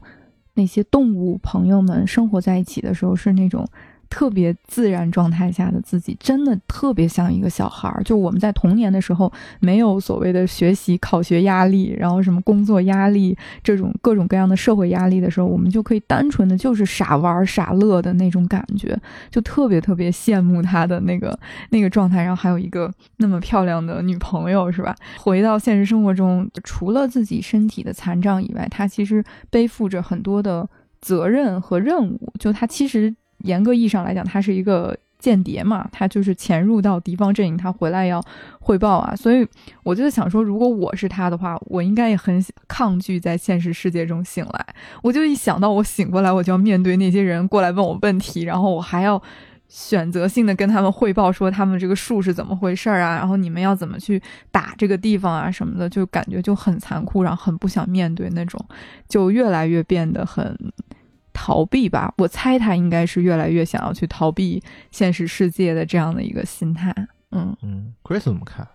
那些动物朋友们生活在一起的时候，是那种。特别自然状态下的自己，真的特别像一个小孩儿。就我们在童年的时候，没有所谓的学习考学压力，然后什么工作压力，这种各种各样的社会压力的时候，我们就可以单纯的就是傻玩傻乐的那种感觉，就特别特别羡慕他的那个 那个状态。然后还有一个那么漂亮的女朋友，是吧？回到现实生活中，除了自己身体的残障以外，他其实背负着很多的责任和任务。就他其实。严格意义上来讲，他是一个间谍嘛，他就是潜入到敌方阵营，他回来要汇报啊。所以我就想说，如果我是他的话，我应该也很抗拒在现实世界中醒来。我就一想到我醒过来，我就要面对那些人过来问我问题，然后我还要选择性的跟他们汇报说他们这个树是怎么回事啊，然后你们要怎么去打这个地方啊什么的，就感觉就很残酷，然后很不想面对那种，就越来越变得很。逃避吧，我猜他应该是越来越想要去逃避现实世界的这样的一个心态。嗯嗯，Chris 怎么看？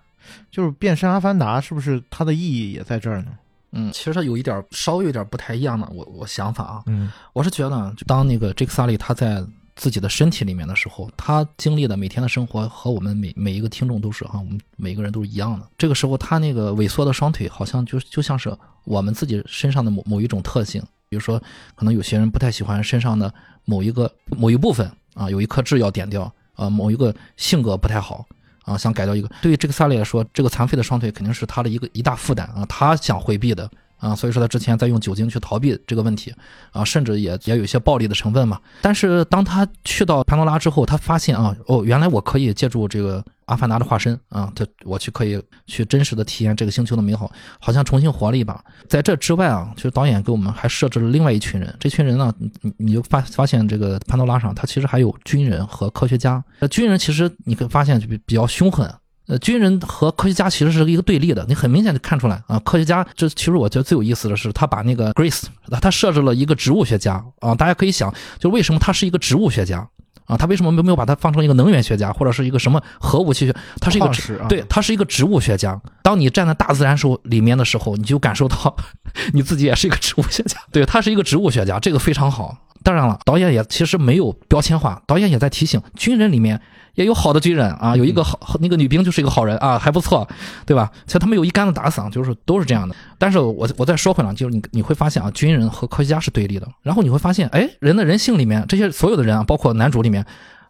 就是变身阿凡达是不是它的意义也在这儿呢？嗯，其实它有一点稍微有点不太一样的，我我想法啊。嗯，我是觉得，就当那个 Jake Sully 他在自己的身体里面的时候，他经历的每天的生活和我们每每一个听众都是哈，我们每个人都是一样的。这个时候，他那个萎缩的双腿，好像就就像是我们自己身上的某某一种特性，比如说，可能有些人不太喜欢身上的某一个某一部分啊，有一颗痣要点掉啊，某一个性格不太好啊，想改掉一个。对于这个萨利来说，这个残废的双腿肯定是他的一个一大负担啊，他想回避的。啊，所以说他之前在用酒精去逃避这个问题，啊，甚至也也有一些暴力的成分嘛。但是当他去到潘多拉之后，他发现啊，哦，原来我可以借助这个阿凡达的化身啊，他我去可以去真实的体验这个星球的美好，好像重新活了一把。在这之外啊，其实导演给我们还设置了另外一群人，这群人呢，你你就发发现这个潘多拉上，他其实还有军人和科学家。那军人其实你可以发现就比比较凶狠。呃，军人和科学家其实是一个对立的，你很明显就看出来啊。科学家，这其实我觉得最有意思的是，他把那个 Grace，他设置了一个植物学家啊。大家可以想，就为什么他是一个植物学家啊？他为什么没没有把他放成一个能源学家或者是一个什么核武器学？他是一个啊、对，他是一个植物学家。当你站在大自然时候里面的时候，你就感受到 你自己也是一个植物学家。对他是一个植物学家，这个非常好。当然了，导演也其实没有标签化，导演也在提醒军人里面。也有好的军人啊，有一个好那个女兵就是一个好人啊，还不错，对吧？其实他们有一竿子打死，就是都是这样的。但是我我再说回来，就是你你会发现啊，军人和科学家是对立的。然后你会发现，哎，人的人性里面，这些所有的人啊，包括男主里面，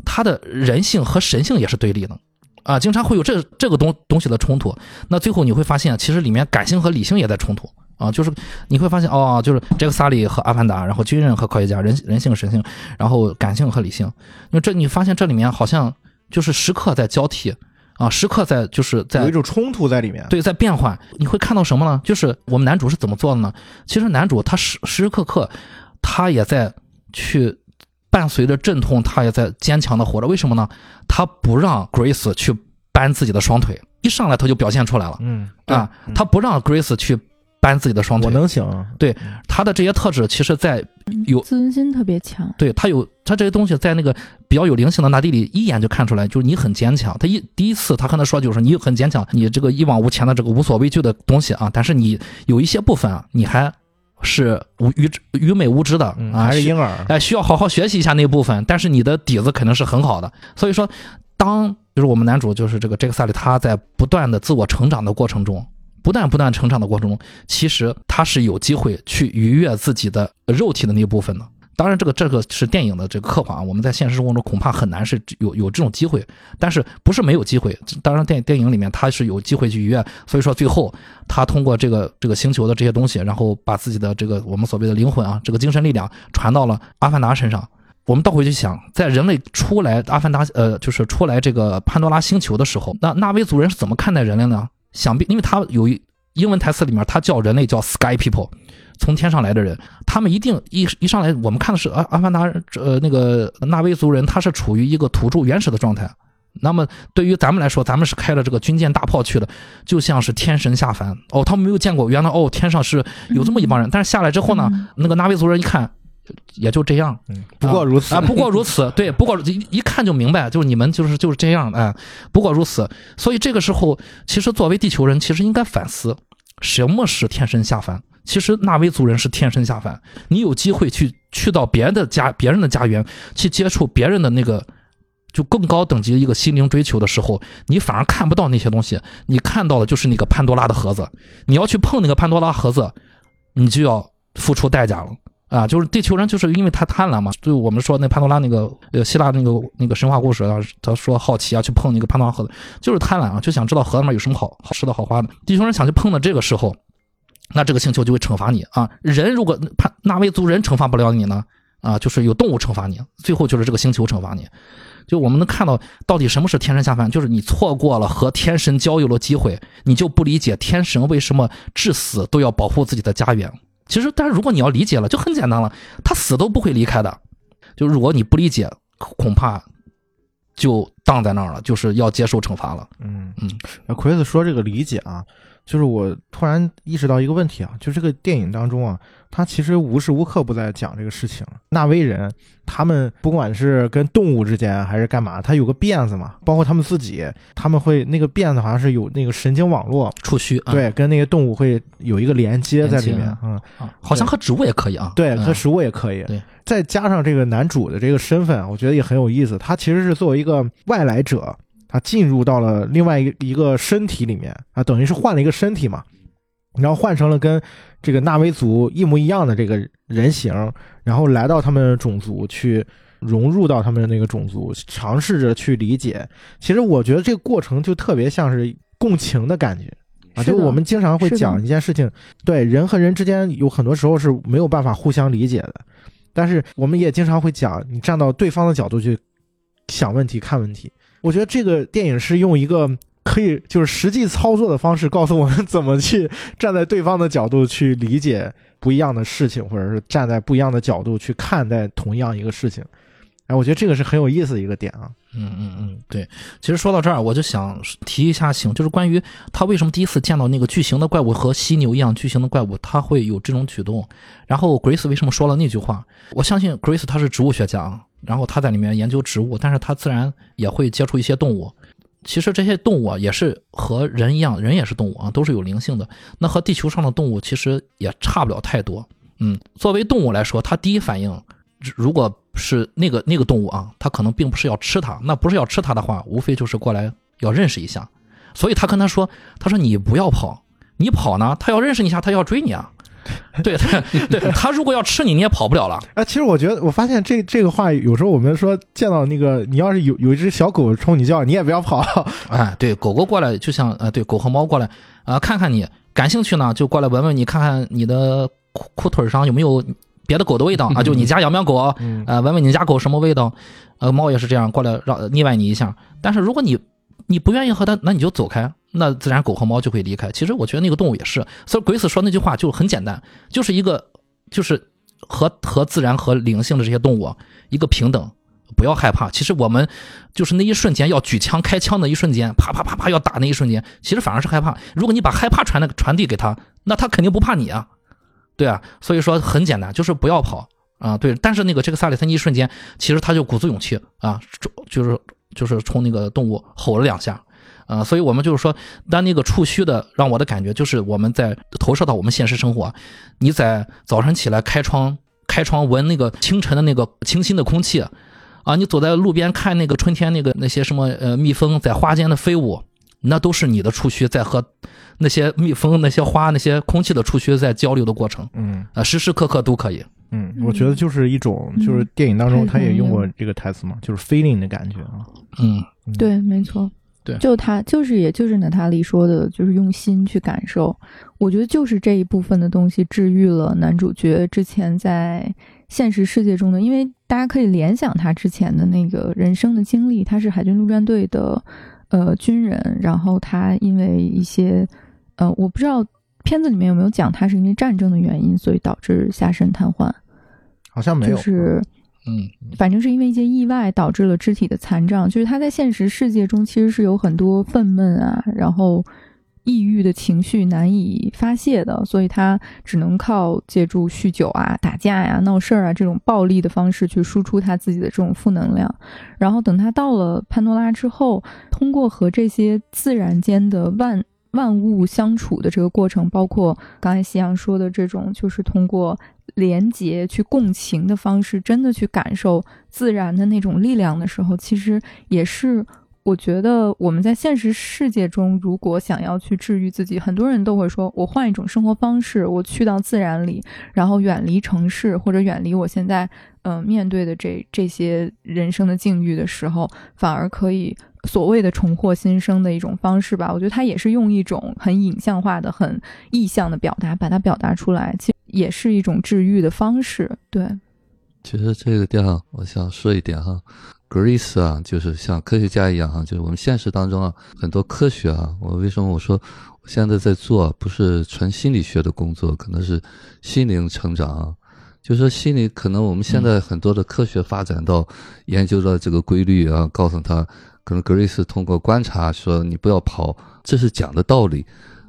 他的人性和神性也是对立的啊，经常会有这这个东东西的冲突。那最后你会发现，其实里面感性和理性也在冲突啊，就是你会发现哦，就是杰克萨利和阿凡达，然后军人和科学家，人人性神性，然后感性和理性。因为这你发现这里面好像。就是时刻在交替，啊，时刻在就是在有一种冲突在里面，对，在变换。你会看到什么呢？就是我们男主是怎么做的呢？其实男主他时时时刻刻，他也在去伴随着阵痛，他也在坚强的活着。为什么呢？他不让 Grace 去搬自己的双腿，一上来他就表现出来了。嗯啊，他不让 Grace 去。搬自己的双腿，我能行。对他的这些特质，其实，在有自尊心特别强。对他有他这些东西，在那个比较有灵性的纳蒂里，一眼就看出来，就是你很坚强。他一第一次他跟他说，就是你很坚强，你这个一往无前的这个无所畏惧的东西啊。但是你有一些部分啊，你还是无愚愚昧无知的啊，还是婴儿，哎，需要好好学习一下那部分。但是你的底子肯定是很好的。所以说，当就是我们男主就是这个杰克萨里，他在不断的自我成长的过程中。不断不断成长的过程中，其实他是有机会去逾越自己的肉体的那一部分的。当然，这个这个是电影的这个刻画啊，我们在现实生活中恐怕很难是有有这种机会。但是不是没有机会？当然，电电影里面他是有机会去逾越。所以说，最后他通过这个这个星球的这些东西，然后把自己的这个我们所谓的灵魂啊，这个精神力量传到了阿凡达身上。我们倒回去想，在人类出来阿凡达呃，就是出来这个潘多拉星球的时候，那纳威族人是怎么看待人类呢？想必，因为他有一英文台词里面，他叫人类叫 Sky People，从天上来的人，他们一定一一上来，我们看的是阿阿凡达，呃，那个纳威族人，他是处于一个土著原始的状态。那么对于咱们来说，咱们是开了这个军舰大炮去的，就像是天神下凡。哦，他们没有见过，原来哦，天上是有这么一帮人。但是下来之后呢，那个纳威族人一看。也就这样，嗯，不过如此啊，不过如此，对，不过一一看就明白，就是你们就是就是这样，哎，不过如此。所以这个时候，其实作为地球人，其实应该反思，什么是天神下凡？其实纳威族人是天神下凡。你有机会去去到别人的家、别人的家园，去接触别人的那个就更高等级的一个心灵追求的时候，你反而看不到那些东西，你看到的就是那个潘多拉的盒子。你要去碰那个潘多拉盒子，你就要付出代价了。啊，就是地球人，就是因为太贪婪嘛。就我们说那潘多拉那个呃希腊那个那个神话故事啊，他说好奇啊，去碰那个潘多拉盒子，就是贪婪啊，就想知道盒子里面有什么好好吃的好花的。地球人想去碰的这个时候，那这个星球就会惩罚你啊。人如果潘纳威族人惩罚不了你呢，啊，就是有动物惩罚你，最后就是这个星球惩罚你。就我们能看到到底什么是天神下凡，就是你错过了和天神交友的机会，你就不理解天神为什么至死都要保护自己的家园。其实，但是如果你要理解了，就很简单了。他死都不会离开的。就如果你不理解，恐怕就荡在那儿了，就是要接受惩罚了。嗯嗯。那奎子说这个理解啊，就是我突然意识到一个问题啊，就这个电影当中啊，他其实无时无刻不在讲这个事情。纳威人，他们不管是跟动物之间还是干嘛，他有个辫子嘛，包括他们自己，他们会那个辫子好像是有那个神经网络，触须，啊、对，跟那个动物会有一个连接在里面，嗯，啊，好像和植物也可以啊。对，嗯和食物也可以。对，再加上这个男主的这个身份，我觉得也很有意思。他其实是作为一个外来者，他进入到了另外一个一个身体里面啊，等于是换了一个身体嘛，然后换成了跟这个纳威族一模一样的这个人形，然后来到他们种族去融入到他们的那个种族，尝试着去理解。其实我觉得这个过程就特别像是共情的感觉。啊，就我们经常会讲一件事情，对人和人之间有很多时候是没有办法互相理解的，但是我们也经常会讲，你站到对方的角度去想问题、看问题。我觉得这个电影是用一个可以就是实际操作的方式，告诉我们怎么去站在对方的角度去理解不一样的事情，或者是站在不一样的角度去看待同样一个事情。哎，我觉得这个是很有意思的一个点啊。嗯嗯嗯，对。其实说到这儿，我就想提一下醒，就是关于他为什么第一次见到那个巨型的怪物和犀牛一样巨型的怪物，他会有这种举动。然后 Grace 为什么说了那句话？我相信 Grace 他是植物学家啊，然后他在里面研究植物，但是他自然也会接触一些动物。其实这些动物啊，也是和人一样，人也是动物啊，都是有灵性的。那和地球上的动物其实也差不了太多。嗯，作为动物来说，它第一反应如果是那个那个动物啊，它可能并不是要吃它，那不是要吃它的话，无非就是过来要认识一下。所以他跟他说：“他说你不要跑，你跑呢，他要认识你一下，他要追你啊。对 对对，他如果要吃你，你也跑不了了。哎，其实我觉得，我发现这这个话，有时候我们说见到那个，你要是有有一只小狗冲你叫，你也不要跑。哎，对，狗狗过来就像呃，对，狗和猫过来啊、看看你感兴趣呢，就过来闻闻你，看看你的裤裤腿上有没有别的狗的味道啊，就你家养不养狗啊？嗯呃，闻闻你家狗什么味道，呃，猫也是这样过来让腻歪你一下。但是如果你你不愿意和它，那你就走开，那自然狗和猫就会离开。其实我觉得那个动物也是，所以鬼子说那句话就很简单，就是一个就是和和自然和灵性的这些动物一个平等。不要害怕，其实我们就是那一瞬间要举枪开枪的一瞬间，啪啪啪啪要打那一瞬间，其实反而是害怕。如果你把害怕传的传递给他，那他肯定不怕你啊，对啊。所以说很简单，就是不要跑啊，对。但是那个这个萨里森一瞬间，其实他就鼓足勇气啊，就是就是冲那个动物吼了两下。啊，所以我们就是说，当那个触须的让我的感觉就是我们在投射到我们现实生活，你在早晨起来开窗开窗闻那个清晨的那个清新的空气，啊，你走在路边看那个春天那个那些什么呃蜜蜂在花间的飞舞，那都是你的触须在和那些蜜蜂、那些花、那些空气的触须在交流的过程，嗯啊，时时刻刻都可以。嗯，我觉得就是一种，就是电影当中他也用过这个台词嘛，就是 feeling 的感觉啊。嗯，对，没错，对就他就是也就是娜塔莉说的，就是用心去感受。我觉得就是这一部分的东西治愈了男主角之前在现实世界中的，因为大家可以联想他之前的那个人生的经历，他是海军陆战队的呃军人，然后他因为一些呃我不知道片子里面有没有讲他是因为战争的原因，所以导致下身瘫痪，好像没有，就是。嗯，反正是因为一些意外导致了肢体的残障，就是他在现实世界中其实是有很多愤懑啊，然后抑郁的情绪难以发泄的，所以他只能靠借助酗酒啊、打架呀、闹事儿啊这种暴力的方式去输出他自己的这种负能量。然后等他到了潘多拉之后，通过和这些自然间的万万物相处的这个过程，包括刚才夕阳说的这种，就是通过连结去共情的方式，真的去感受自然的那种力量的时候，其实也是我觉得我们在现实世界中，如果想要去治愈自己，很多人都会说，我换一种生活方式，我去到自然里，然后远离城市或者远离我现在嗯、面对的这这些人生的境遇的时候，反而可以。所谓的重获新生的一种方式吧，我觉得他也是用一种很影像化的、很意象的表达，把它表达出来，其实也是一种治愈的方式。对，其实这个地方我想说一点哈，Grace 啊，就是像科学家一样哈，就是我们现实当中啊，很多科学啊，我为什么我说我现在在做不是纯心理学的工作，可能是心灵成长啊。就说心理，可能我们现在很多的科学发展到研究到这个规律啊，告诉他，可能格瑞斯通过观察说你不要跑，这是讲的道理。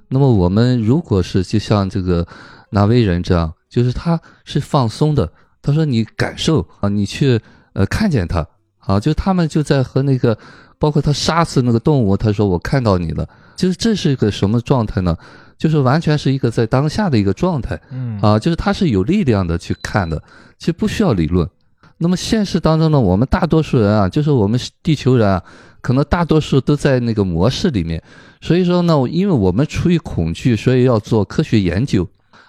那么我们如果是就像这个纳威人这样，就是他是放松的。他说你感受啊，你去呃看见他啊，就他们就在和那个，包括他杀死那个动物，他说我看到你了，就是这是一个什么状态呢？就是完全是一个在当下的一个状态，嗯啊，就是他是有力量的去看的，其实不需要理论。那么现实当中呢，我们大多数人啊，就是我们地球人啊，可能大多数都在那个模式里面，所以说呢，因为我们出于恐惧，所以要做科学研究，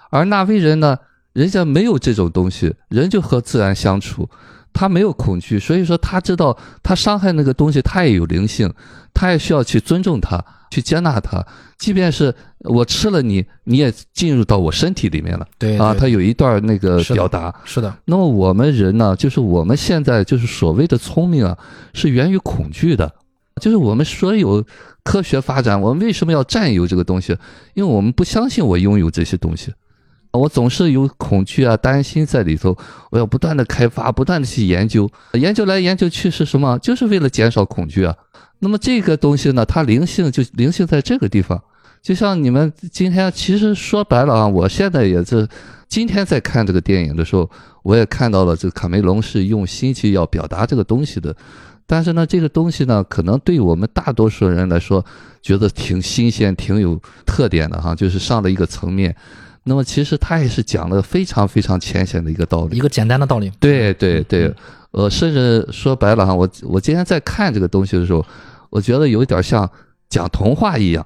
而纳威人呢，人家没有这种东西，人就和自然相处，他没有恐惧，所以说他知道他伤害那个东西，他也有灵性，他也需要去尊重它，去接纳它，即便是我吃了你，你也进入到我身体里面了对啊。对他有一段那个表达。是的，那么我们人呢，就是我们现在就是所谓的聪明啊，是源于恐惧的。就是我们所有科学发展，我们为什么要占有这个东西？因为我们不相信我拥有这些东西，我总是有恐惧啊、担心在里头。我要不断的开发，不断的去研究，研究来研究去是什么？就是为了减少恐惧啊。那么这个东西呢，它灵性就灵性在这个地方。就像你们今天，其实说白了啊，我现在也是今天在看这个电影的时候，我也看到了这个卡梅隆是用心去要表达这个东西的。但是呢，这个东西呢，可能对我们大多数人来说，觉得挺新鲜、挺有特点的哈，就是上了一个层面。那么其实他也是讲了非常非常浅显的一个道理一。个简单的道理。对对对嗯，呃，甚至说白了哈，我我今天在看这个东西的时候，我觉得有一点像讲童话一样，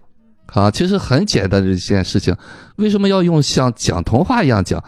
啊，其实很简单的一件事情，为什么要用像讲童话一样讲？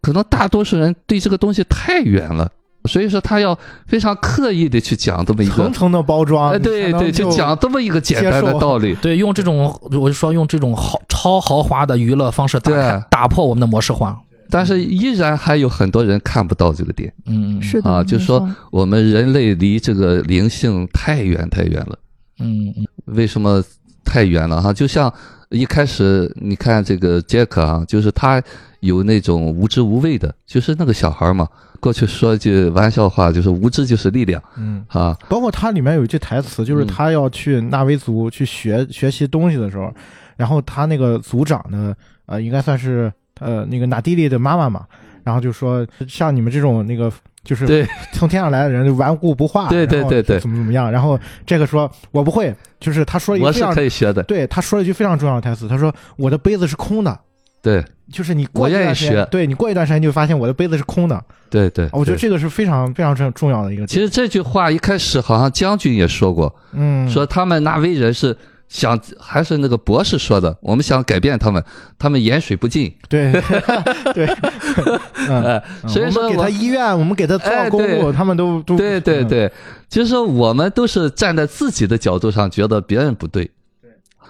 可能大多数人对这个东西太远了，所以说他要非常刻意的去讲这么一个层，层的包装，哎，对对，就就讲这么一个简单的道理。对，用这种我就说用这种豪超豪华的娱乐方式打对开打破我们的模式化。但是依然还有很多人看不到这个点嗯，嗯是的啊，就是说我们人类离这个灵性太远太远了。嗯嗯为什么太远了哈？就像一开始你看这个杰克啊，就是他有那种无知无畏的，就是那个小孩嘛。过去说句玩笑话，就是无知就是力量嗯，啊。包括他里面有一句台词，就是嗯他要去纳威族去学学习东西的时候，然后他那个族长呢，呃，应该算是呃那个纳蒂利的妈妈嘛，然后就说像你们这种那个就是对 从天上来的人就顽固不化，对对对对怎么怎么样，然后这个说我不会，就是他说了一我是可以学的，对他说了一句非常重要的台词，他说我的杯子是空的。对就是你过我愿意一段时间学对你过一段时间就发现我的杯子是空的，对对。对我觉得这个是非常非常重重要的一个点。其实这句话一开始好像将军也说过，嗯，说他们纳威人是想还是那个博士说的，我们想改变他们，他们盐水不进，对对，嗯，哎，所以说我我们给他医院，我们给他做哎公路，对他们都都对对，嗯对，就是说我们都是站在自己的角度上，觉得别人不对。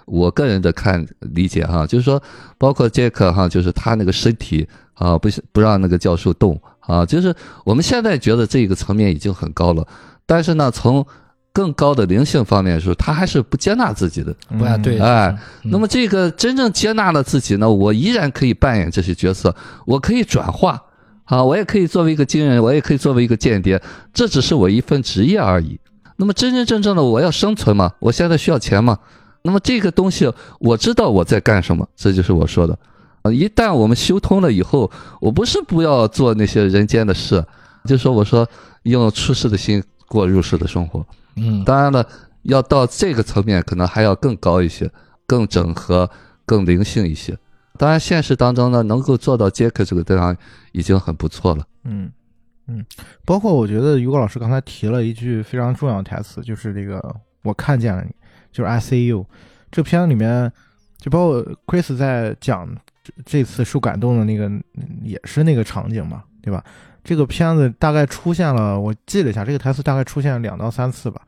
我个人的看理解哈，就是说，包括杰克哈，就是他那个身体啊，不是不让那个教授动啊，就是我们现在觉得这个层面已经很高了，但是呢，从更高的灵性方面的时候，他还是不接纳自己的。嗯不啊，对，哎嗯那么这个真正接纳了自己呢，我依然可以扮演这些角色，我可以转化啊，我也可以作为一个军人，我也可以作为一个间谍，这只是我一份职业而已。那么真真正正的我要生存嘛，我现在需要钱嘛，那么这个东西我知道我在干什么，这就是我说的。啊，一旦我们修通了以后，我不是不要做那些人间的事，就说我说用出世的心过入世的生活。嗯，当然了，要到这个层面，可能还要更高一些，更整合、更灵性一些。当然，现实当中呢，能够做到杰克这个地方已经很不错了。嗯嗯，包括我觉得于果老师刚才提了一句非常重要的台词，就是这个我看见了你，就是 I see you。这片子里面，就包括 Chris 在讲这这次受感动的那个，嗯也是那个场景嘛，对吧？这个片子大概出现了，我记了一下，这个台词大概出现了两到三次吧。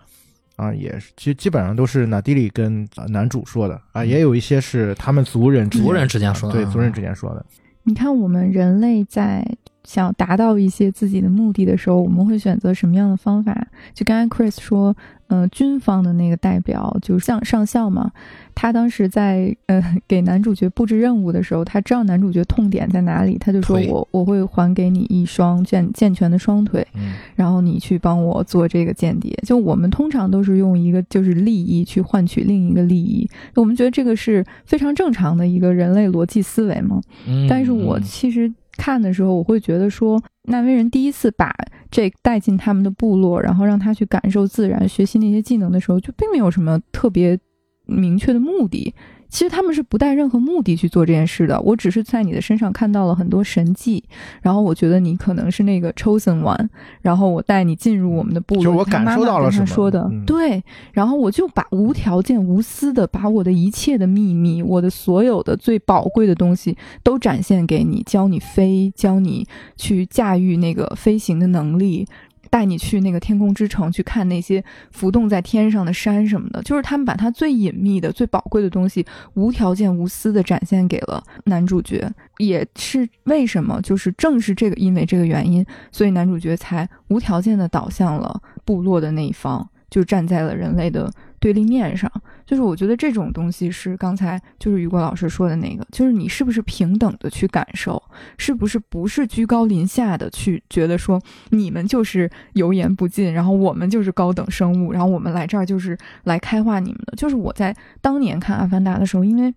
啊，也是，其实基本上都是纳迪里跟呃男主说的啊，也有一些是他们族人之族人之间说的对，啊族人之间说的。你看，我们人类在想达到一些自己的目的的时候，我们会选择什么样的方法？就刚才 Chris 说，呃，军方的那个代表就是像上校嘛，他当时在呃给男主角布置任务的时候，他知道男主角痛点在哪里，他就说我我会还给你一双健健全的双腿，嗯然后你去帮我做这个间谍。就我们通常都是用一个就是利益去换取另一个利益，我们觉得这个是非常正常的一个人类逻辑思维嘛。嗯，但是我嗯其实看的时候，我会觉得说，纳威人第一次把这带进他们的部落，然后让他去感受自然、学习那些技能的时候，就并没有什么特别明确的目的。其实他们是不带任何目的去做这件事的。我只是在你的身上看到了很多神迹，然后我觉得你可能是那个 chosen one，然后我带你进入我们的部落。就我感受到了什么？说的、嗯、对，然后我就把无条件、无私的把我的一切的秘密，我的所有的最宝贵的东西都展现给你，教你飞，教你去驾驭那个飞行的能力。带你去那个天空之城去看那些浮动在天上的山什么的，就是他们把他最隐秘的、最宝贵的东西无条件、无私的展现给了男主角，也是为什么，就是正是这个因为这个原因，所以男主角才无条件的倒向了部落的那一方，就站在了人类的对立面上。就是我觉得这种东西是刚才就是雨果老师说的那个，就是你是不是平等的去感受，是不是不是居高临下的去觉得说你们就是油盐不进，然后我们就是高等生物，然后我们来这儿就是来开化你们的。就是我在当年看《阿凡达》的时候，因为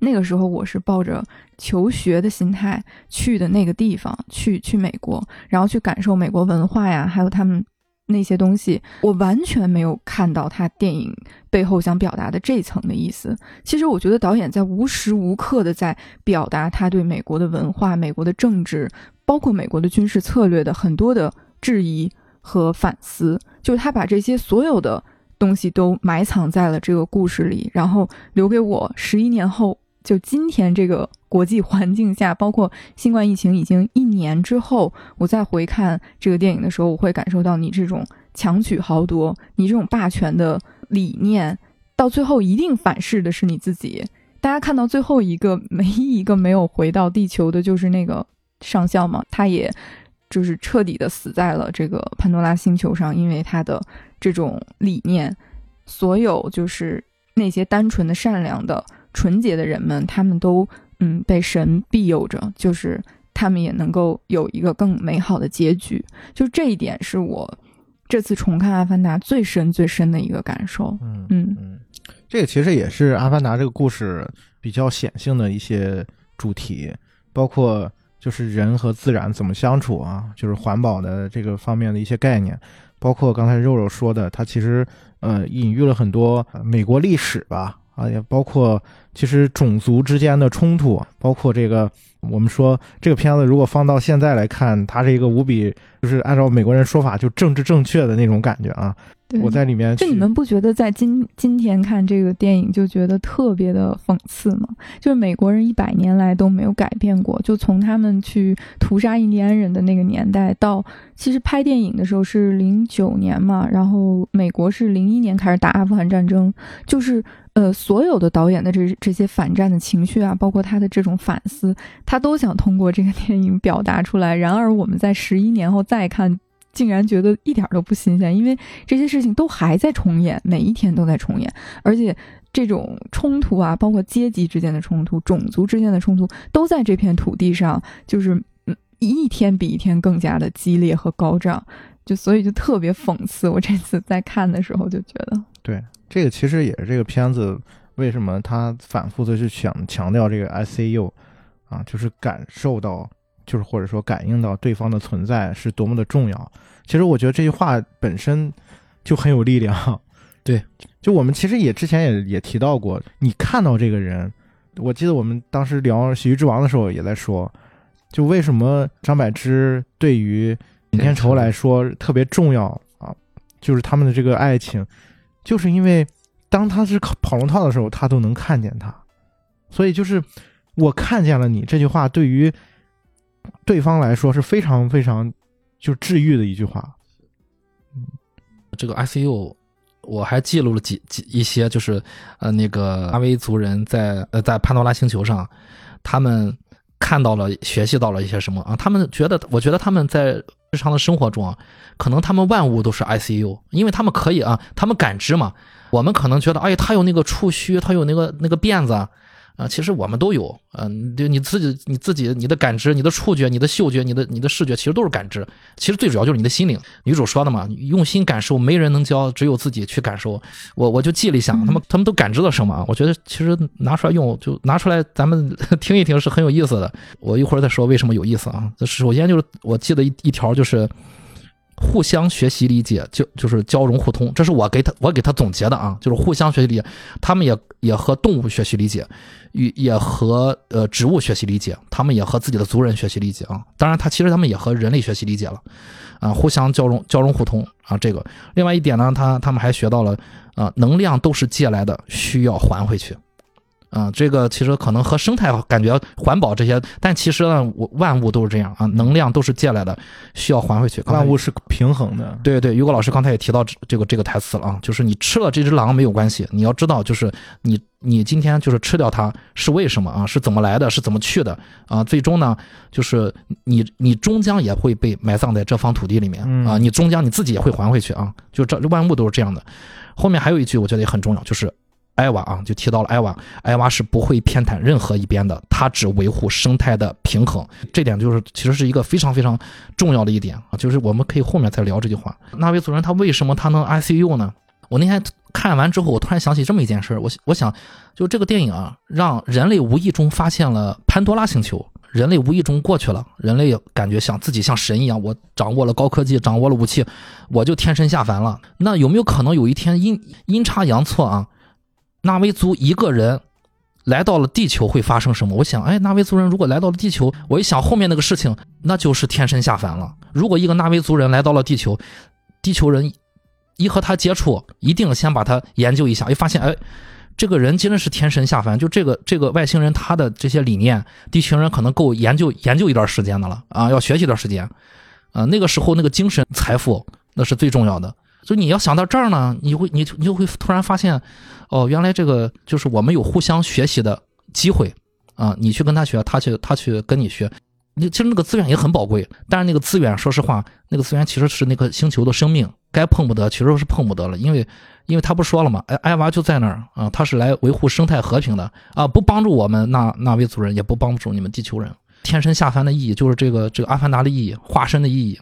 那个时候我是抱着求学的心态去的那个地方，去去美国，然后去感受美国文化呀，还有他们。那些东西，我完全没有看到他电影背后想表达的这层的意思。其实，我觉得导演在无时无刻的在表达他对美国的文化、美国的政治，包括美国的军事策略的很多的质疑和反思。就是他把这些所有的东西都埋藏在了这个故事里，然后留给我十一年后，就今天这个国际环境下，包括新冠疫情已经一年之后，我再回看这个电影的时候，我会感受到你这种强取豪夺，你这种霸权的理念，到最后一定反噬的是你自己。大家看到最后一个唯一一个没有回到地球的，就是那个上校嘛，他也就是彻底的死在了这个潘多拉星球上，因为他的这种理念，所有就是那些单纯的、善良的。纯洁的人们，他们都嗯被神庇佑着，就是他们也能够有一个更美好的结局。就这一点是我这次重看《阿凡达》最深最深的一个感受。嗯嗯嗯，这个其实也是《阿凡达》这个故事比较显性的一些主题，包括就是人和自然怎么相处啊，就是环保的这个方面的一些概念，包括刚才肉肉说的，它其实呃隐喻了很多美国历史吧。啊，也包括其实种族之间的冲突，包括这个我们说这个片子如果放到现在来看，它是一个无比就是按照美国人说法就政治正确的那种感觉啊。我在里面，就你们不觉得在今今天看这个电影就觉得特别的讽刺吗？就是美国人一百年来都没有改变过，就从他们去屠杀印第安人的那个年代到，其实拍电影的时候是零九年嘛，然后美国是零一年开始打阿富汗战争，就是呃所有的导演的这这些反战的情绪啊，包括他的这种反思，他都想通过这个电影表达出来。然而我们在十一年后再看。竟然觉得一点都不新鲜，因为这些事情都还在重演，每一天都在重演，而且这种冲突啊，包括阶级之间的冲突、种族之间的冲突，都在这片土地上，就是，一天比一天更加的激烈和高涨，就所以就特别讽刺。我这次在看的时候就觉得，对这个其实也是这个片子为什么他反复的去强强调这个 ICU 啊，就是感受到。就是或者说感应到对方的存在是多么的重要，其实我觉得这句话本身就很有力量。对，就我们其实也之前也也提到过，你看到这个人，我记得我们当时聊《喜剧之王》的时候也在说，就为什么张柏芝对于尹天仇来说特别重要啊？就是他们的这个爱情，就是因为当他是跑龙套的时候，他都能看见他，所以就是我看见了你这句话对于。对方来说是非常非常就治愈的一句话。这个 ICU 我还记录了几几一些，就是呃那个阿威族人在呃在潘多拉星球上，他们看到了学习到了一些什么啊？他们觉得，我觉得他们在日常的生活中啊，可能他们万物都是 ICU，因为他们可以啊，他们感知嘛。我们可能觉得，哎，他有那个触须，他有那个那个辫子。啊，其实我们都有，嗯、就你自己、你自己、你的感知、你的触觉、你的嗅觉、你的、你的视觉，其实都是感知。其实最主要就是你的心灵。女主说的嘛，用心感受，没人能教，只有自己去感受。我我就记了一下，嗯他们他们都感知了什么啊？我觉得其实拿出来用，就拿出来咱们 听一听是很有意思的。我一会儿再说为什么有意思啊。首先就是我记得一一条就是。互相学习理解，就就是交融互通，这是我给他我给他总结的啊，就是互相学习理解，他们也也和动物学习理解，与也和呃植物学习理解，他们也和自己的族人学习理解啊。当然，他其实他们也和人类学习理解了，啊，互相交融交融互通啊。这个另外一点呢，他他们还学到了啊，能量都是借来的，需要还回去。啊，这个其实可能和生态感觉环保这些，但其实呢，我万物都是这样啊，能量都是借来的，需要还回去。万物是平衡的。对对，于果老师刚才也提到这这个这个台词了啊，就是你吃了这只狼没有关系，你要知道，就是你你今天就是吃掉它是为什么啊？是怎么来的？是怎么去的啊？最终呢，就是你你终将也会被埋葬在这方土地里面嗯啊，你终将你自己也会还回去啊，就这万物都是这样的。后面还有一句我觉得也很重要，就是。艾娃啊，就提到了艾娃，艾娃是不会偏袒任何一边的，她只维护生态的平衡。这点就是其实是一个非常非常重要的一点啊，就是我们可以后面再聊这句话。纳维族人他为什么他能 ICU 呢？我那天看完之后，我突然想起这么一件事儿，我我想，就这个电影啊，让人类无意中发现了潘多拉星球，人类无意中过去了，人类感觉像自己像神一样，我掌握了高科技，掌握了武器，我就天神下凡了。那有没有可能有一天阴阴差阳错啊？纳维族一个人来到了地球会发生什么？我想，哎，纳维族人如果来到了地球，我一想后面那个事情，那就是天神下凡了。如果一个纳维族人来到了地球，地球人一和他接触，一定先把他研究一下，一发现，哎，这个人真的是天神下凡。就这个这个外星人他的这些理念，地球人可能够研究研究一段时间的了啊，要学习一段时间啊。那个时候那个精神财富那是最重要的。所以你要想到这儿呢，你会你你就会突然发现，哦，原来这个就是我们有互相学习的机会啊！你去跟他学，他去他去跟你学，你其实那个资源也很宝贵。但是那个资源，说实话，那个资源其实是那个星球的生命，该碰不得，其实是碰不得了，因为因为他不说了嘛，艾艾娃就在那儿啊，他是来维护生态和平的啊，不帮助我们那那维族人，也不帮助你们地球人。天神下凡的意义就是这个这个阿凡达的意义，化身的意义。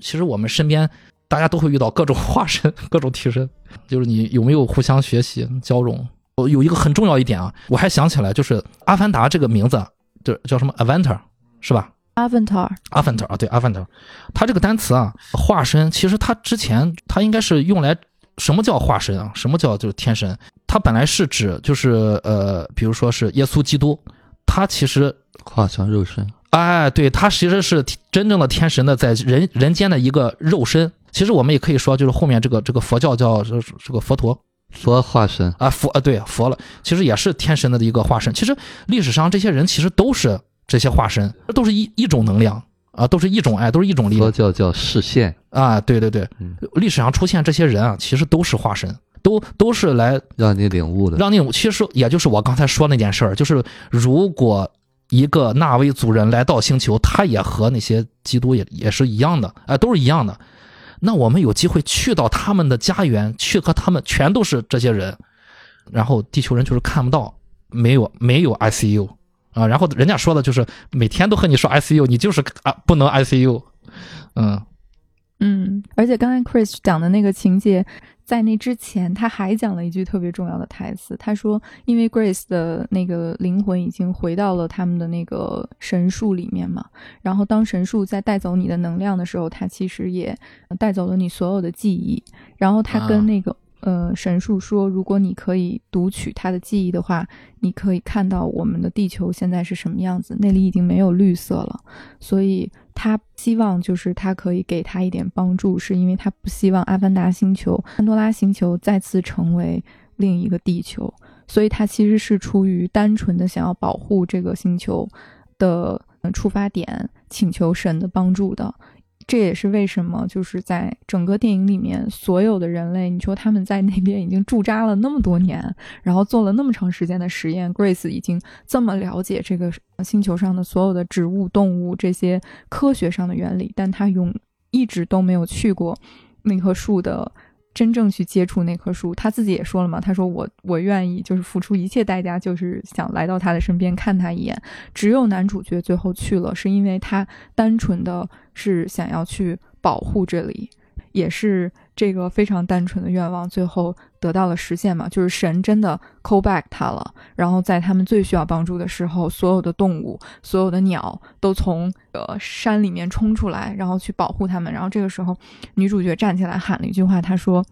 其实我们身边。大家都会遇到各种化身、各种替身，就是你有没有互相学习、交融。我有一个很重要一点啊，我还想起来，就是《阿凡达》这个名字，就叫什么 “Avatar”，是吧？Avatar，阿凡达啊，对，Avatar，它这个单词啊，化身，其实它之前它应该是用来什么叫化身啊？什么叫就是天神？它本来是指就是呃，比如说是耶稣基督，他其实化成肉身。哎，对，他其实是真正的天神的在人人间的一个肉身。其实我们也可以说，就是后面这个这个佛教叫这这个佛陀，佛化身啊，佛啊，对，佛了，其实也是天神的一个化身。其实历史上这些人其实都是这些化身，都是一一种能量啊，都是一种爱，都是一种力量。佛教叫视线啊，对对对，嗯历史上出现这些人啊，其实都是化身，都都是来让你领悟的。让你其实也就是我刚才说那件事儿，就是如果。一个纳威族人来到星球，他也和那些基督也也是一样的，哎，都是一样的。那我们有机会去到他们的家园，去和他们全都是这些人，然后地球人就是看不到，没有没有 ICU 啊，然后人家说的就是每天都和你说 ICU，你就是啊不能 ICU，嗯。嗯，而且刚才 Chris 讲的那个情节。在那之前，他还讲了一句特别重要的台词。他说：“因为 Grace 的那个灵魂已经回到了他们的那个神树里面嘛，然后当神树在带走你的能量的时候，它其实也带走了你所有的记忆。然后他跟那个、呃神树说，如果你可以读取他的记忆的话，你可以看到我们的地球现在是什么样子，那里已经没有绿色了。所以。”他希望就是他可以给他一点帮助，是因为他不希望阿凡达星球、潘多拉星球再次成为另一个地球，所以他其实是出于单纯的想要保护这个星球的出发点，请求神的帮助的。这也是为什么就是在整个电影里面，所有的人类，你说他们在那边已经驻扎了那么多年，然后做了那么长时间的实验，Grace 已经这么了解这个星球上的所有的植物、动物这些科学上的原理，但他永一直都没有去过那棵树的真正去接触那棵树。他自己也说了嘛，他说我我愿意就是付出一切代价，就是想来到他的身边看他一眼。只有男主角最后去了，是因为他单纯的是想要去保护这里，也是这个非常单纯的愿望，最后得到了实现嘛，就是神真的 call back 他了。然后在他们最需要帮助的时候，所有的动物、所有的鸟都从呃山里面冲出来，然后去保护他们。然后这个时候，女主角站起来喊了一句话，她说：“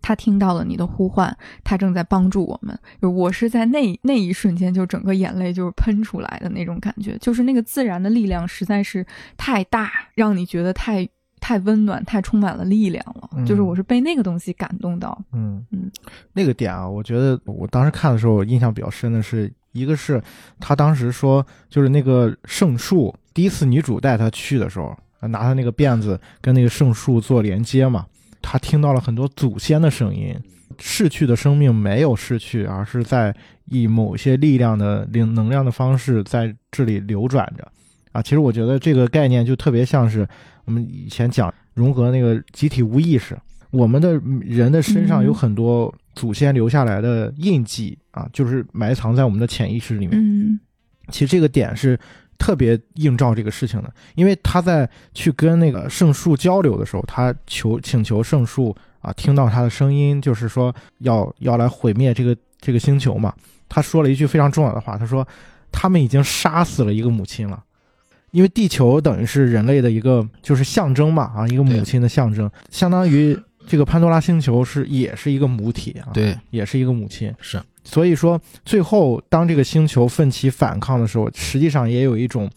她听到了你的呼唤，她正在帮助我们。”就我是在那那一瞬间，就整个眼泪就是喷出来的那种感觉，就是那个自然的力量实在是太大，让你觉得太。太温暖，太充满了力量了。嗯就是我是被那个东西感动到。嗯嗯，那个点啊，我觉得我当时看的时候印象比较深的是，一个是他当时说，就是那个圣树，第一次女主带他去的时候，拿他那个辫子跟那个圣树做连接嘛，他听到了很多祖先的声音，逝去的生命没有逝去，而是在以某些力量的能能量的方式在这里流转着。啊，其实我觉得这个概念就特别像是我们以前讲融合那个集体无意识，我们的人的身上有嗯很多祖先留下来的印记啊，就是埋藏在我们的潜意识里面。嗯其实这个点是特别映照这个事情的，因为他在去跟那个圣树交流的时候，他求请求圣树啊，听到他的声音，就是说要要来毁灭这个这个星球嘛。他说了一句非常重要的话，他说他们已经杀死了一个母亲了。因为地球等于是人类的一个就是象征嘛啊，一个母亲的象征，相当于这个潘多拉星球是也是一个母体啊，，对，也是一个母亲。是，所以说，最后当这个星球奋起反抗的时候，实际上也有一种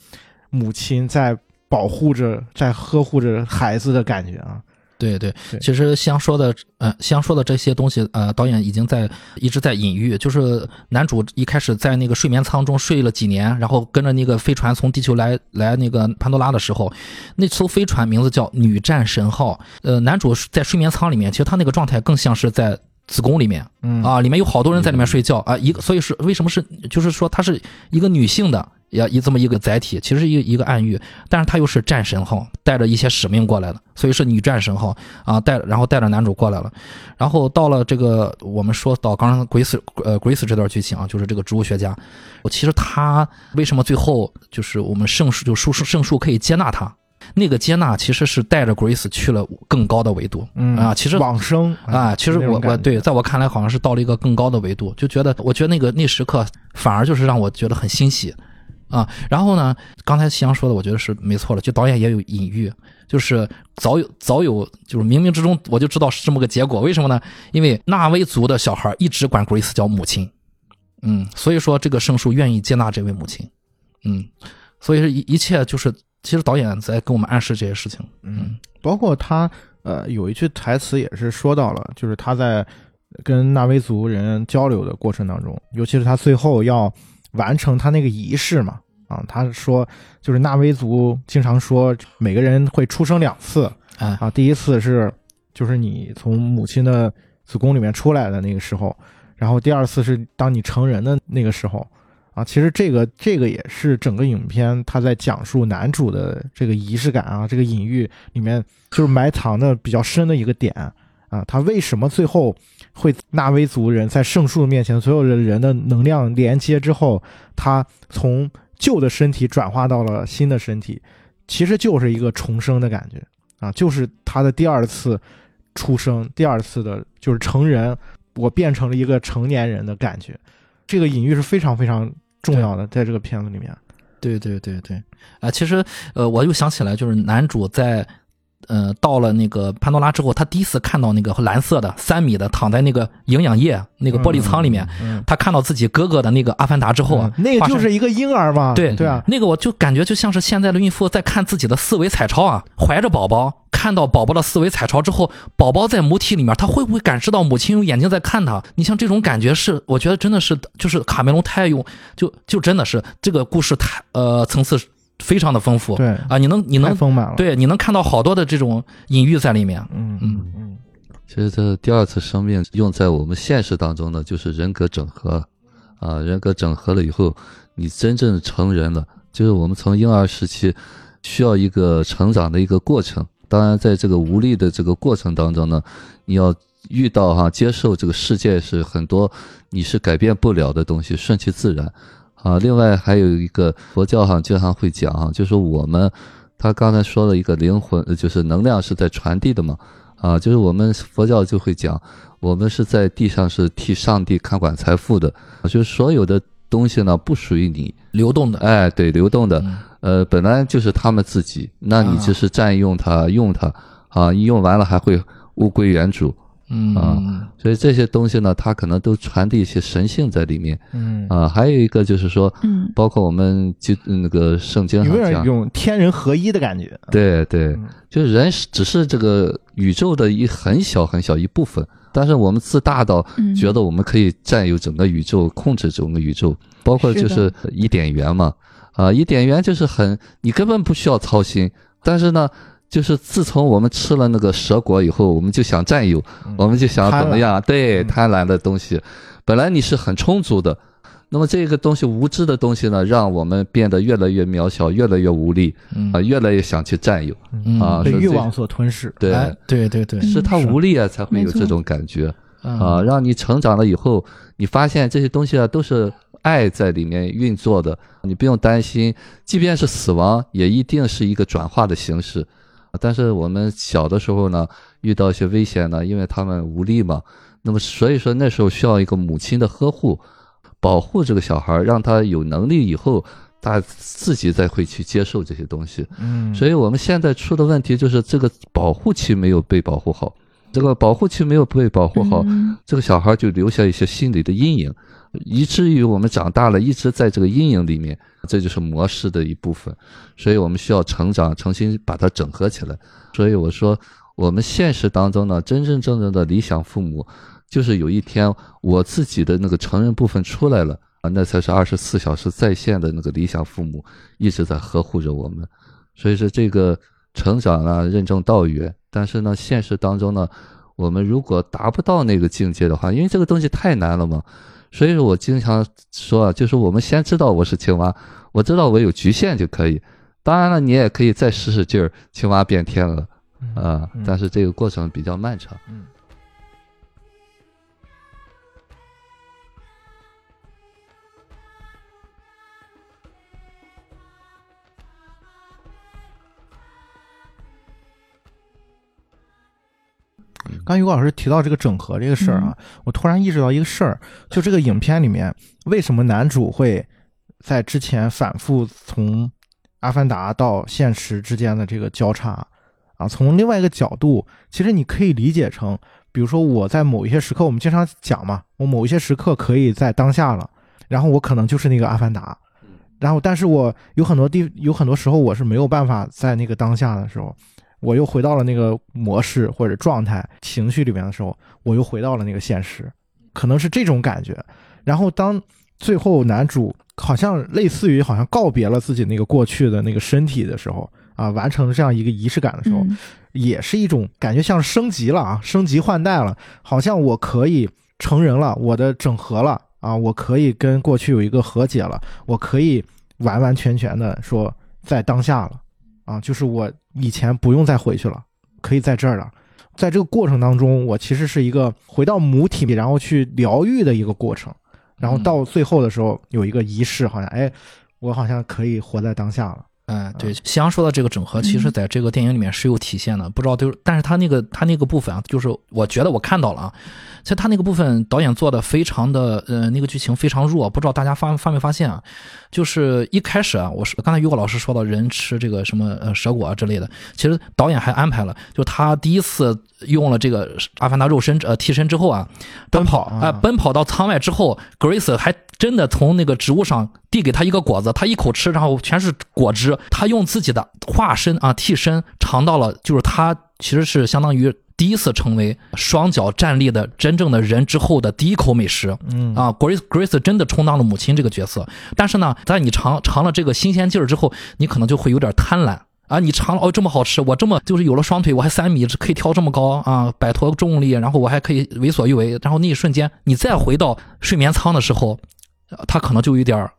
母亲在保护着、在呵护着孩子的感觉啊。对对。对，其实香说的，呃，香说的这些东西，呃，导演已经在一直在隐喻，就是男主一开始在那个睡眠舱中睡了几年，然后跟着那个飞船从地球来来那个潘多拉的时候，那艘飞船名字叫女战神号，呃，男主在睡眠舱里面，其实他那个状态更像是在子宫里面嗯。啊，里面有好多人在里面睡觉啊，一个所以是为什么是就是说它是一个女性的也一这么一个载体，其实是一个一个暗喻，但是它又是战神号，带着一些使命过来的，所以是女战神号啊，带然后带着男主过来了，然后到了这个我们说到刚刚 Grace 呃 Grace 这段剧情啊，就是这个植物学家，我其实他为什么最后就是我们圣树就树圣树可以接纳他，那个接纳其实是带着 Grace 去了更高的维度，嗯啊其实往生啊，其实我我对，在我看来好像是到了一个更高的维度，就觉得我觉得那个那时刻反而就是让我觉得很欣喜啊。然后呢，刚才夕阳说的，我觉得是没错了，就导演也有隐喻，就是早有早有就是冥冥之中我就知道是这么个结果，为什么呢？因为纳威族的小孩一直管 Grace 叫母亲，嗯，所以说这个圣树愿意接纳这位母亲，嗯，所以是一一切就是其实导演在跟我们暗示这些事情，嗯，包括他呃有一句台词也是说到了，就是他在跟纳威族人交流的过程当中，尤其是他最后要完成他那个仪式嘛，啊，他说就是纳威族经常说每个人会出生两次。哎，啊，第一次是就是你从母亲的子宫里面出来的那个时候，然后第二次是当你成人的那个时候。啊，其实这个这个也是整个影片他在讲述男主的这个仪式感啊，这个隐喻里面就是埋藏的比较深的一个点啊。他为什么最后会纳威族人在圣树面前，所有的人的能量连接之后，他从旧的身体转化到了新的身体，其实就是一个重生的感觉啊，就是他的第二次出生，第二次的就是成人，我变成了一个成年人的感觉。这个隐喻是非常非常重要的，在这个片子里面。对对对对，啊、其实呃，我又想起来，就是男主在呃到了那个潘多拉之后，他第一次看到那个蓝色的三米的躺在那个营养液那个玻璃舱里面，嗯，他看到自己哥哥的那个阿凡达之后啊，嗯那个就是一个婴儿嘛，对对啊，那个我就感觉就像是现在的孕妇在看自己的四维彩超啊，怀着宝宝。看到宝宝的四维彩超之后，宝宝在母体里面，他会不会感知到母亲用眼睛在看他？你像这种感觉是，我觉得真的是，就是卡梅隆太用，就就真的是这个故事太呃层次非常的丰富，对啊，你能你能丰满了，，对你能看到好多的这种隐喻在里面，嗯嗯。嗯其实这第二次生命用在我们现实当中呢，就是人格整合，啊，人格整合了以后，你真正成人了，就是我们从婴儿时期需要一个成长的一个过程。当然，在这个无力的这个过程当中呢，你要遇到哈、接受这个世界是很多你是改变不了的东西，顺其自然啊。另外还有一个佛教哈经常会讲哈，就是我们他刚才说了一个灵魂，呃就是能量是在传递的嘛啊，就是我们佛教就会讲，我们是在地上是替上帝看管财富的，啊就是所有的东西呢不属于你，流动的，哎，对，流动的，嗯呃，本来就是他们自己，那你就是占用它、用它啊，一用完了还会物归原主，嗯。啊所以这些东西呢，它可能都传递一些神性在里面。嗯，啊。还有一个就是说，嗯。包括我们就那个圣经上讲，点有天人合一的感觉。对对。嗯，就是人只是这个宇宙的一很小很小一部分，但是我们自大到嗯，觉得我们可以占有整个宇宙，控制整个宇宙，包括就是是伊甸园嘛，啊，伊甸园就是很你根本不需要操心，但是呢，就是自从我们吃了那个蛇果以后，我们就想占有，嗯我们就想怎么样，对嗯贪婪的东西，本来你是很充足的。那么这个东西无知的东西呢，让我们变得越来越渺小，越来越无力嗯啊，越来越想去占有嗯啊，被欲望所吞噬。对，哎对对对，是他无力啊，才会有这种感觉。嗯啊，让你成长了以后，你发现这些东西啊都是爱在里面运作的，你不用担心，即便是死亡，也一定是一个转化的形式。但是我们小的时候呢，遇到一些危险呢，因为他们无力嘛，那么所以说那时候需要一个母亲的呵护，保护这个小孩，让他有能力以后，他自己再会去接受这些东西。嗯，所以我们现在出的问题就是这个保护期没有被保护好，这个保护期没有被保护好，嗯。这个小孩就留下一些心理的阴影，以至于我们长大了一直在这个阴影里面，这就是模式的一部分。所以我们需要成长，重新把它整合起来。所以我说，我们现实当中呢，真真正正的理想父母，就是有一天我自己的那个成人部分出来了啊，那才是二十四小时在线的那个理想父母，一直在呵护着我们。所以说这个成长啊，任重道远。但是呢，现实当中呢，我们如果达不到那个境界的话，因为这个东西太难了嘛，所以说我经常说啊，就是我们先知道我是青蛙，我知道我有局限就可以。当然了，你也可以再使使劲儿，青蛙变天鹅啊、嗯但是这个过程比较漫长。嗯刚于果老师提到这个整合这个事儿啊，我突然意识到一个事儿，就这个影片里面，为什么男主会在之前反复从阿凡达到现实之间的这个交叉啊？从另外一个角度，其实你可以理解成，比如说我在某一些时刻，我们经常讲嘛，我某一些时刻可以在当下了，然后我可能就是那个阿凡达，然后但是我有很多地有很多时候我是没有办法在那个当下的时候。我又回到了那个模式或者状态、情绪里面的时候，我又回到了那个现实，可能是这种感觉。然后当最后男主好像类似于好像告别了自己那个过去的那个身体的时候啊，完成了这样一个仪式感的时候，嗯。也是一种感觉，像是升级了啊，升级换代了，好像我可以成人了，我的整合了啊，我可以跟过去有一个和解了，我可以完完全全的说在当下了啊，就是我以前不用再回去了，可以在这儿了。在这个过程当中，我其实是一个回到母体，然后去疗愈的一个过程，然后到最后的时候有一个仪式，好像哎，我好像可以活在当下了。哎，对，夕阳说的这个整合，其实在这个电影里面是有体现的，不知道就是，但是他那个他那个部分啊，就是我觉得我看到了啊，其实他那个部分导演做的非常的，呃，那个剧情非常弱，不知道大家发发没发现啊？就是一开始啊，我是刚才于果老师说到人吃这个什么呃蛇果啊之类的，其实导演还安排了，就他第一次用了这个阿凡达肉身呃替身之后啊，奔跑啊、啊。奔跑到舱外之后，Grace 还真的从那个植物上递给他一个果子，他一口吃，然后全是果汁。他用自己的化身啊替身尝到了，就是他其实是相当于第一次成为双脚站立的真正的人之后的第一口美食。嗯啊，Grace Grace 真的充当了母亲这个角色，但是呢，在你尝尝了这个新鲜劲儿之后，你可能就会有点贪婪。啊，你尝了哦，这么好吃，我这么就是有了双腿，我还三米，可以跳这么高啊，摆脱重力，然后我还可以为所欲为，然后那一瞬间，你再回到睡眠舱的时候，呃他可能就有点儿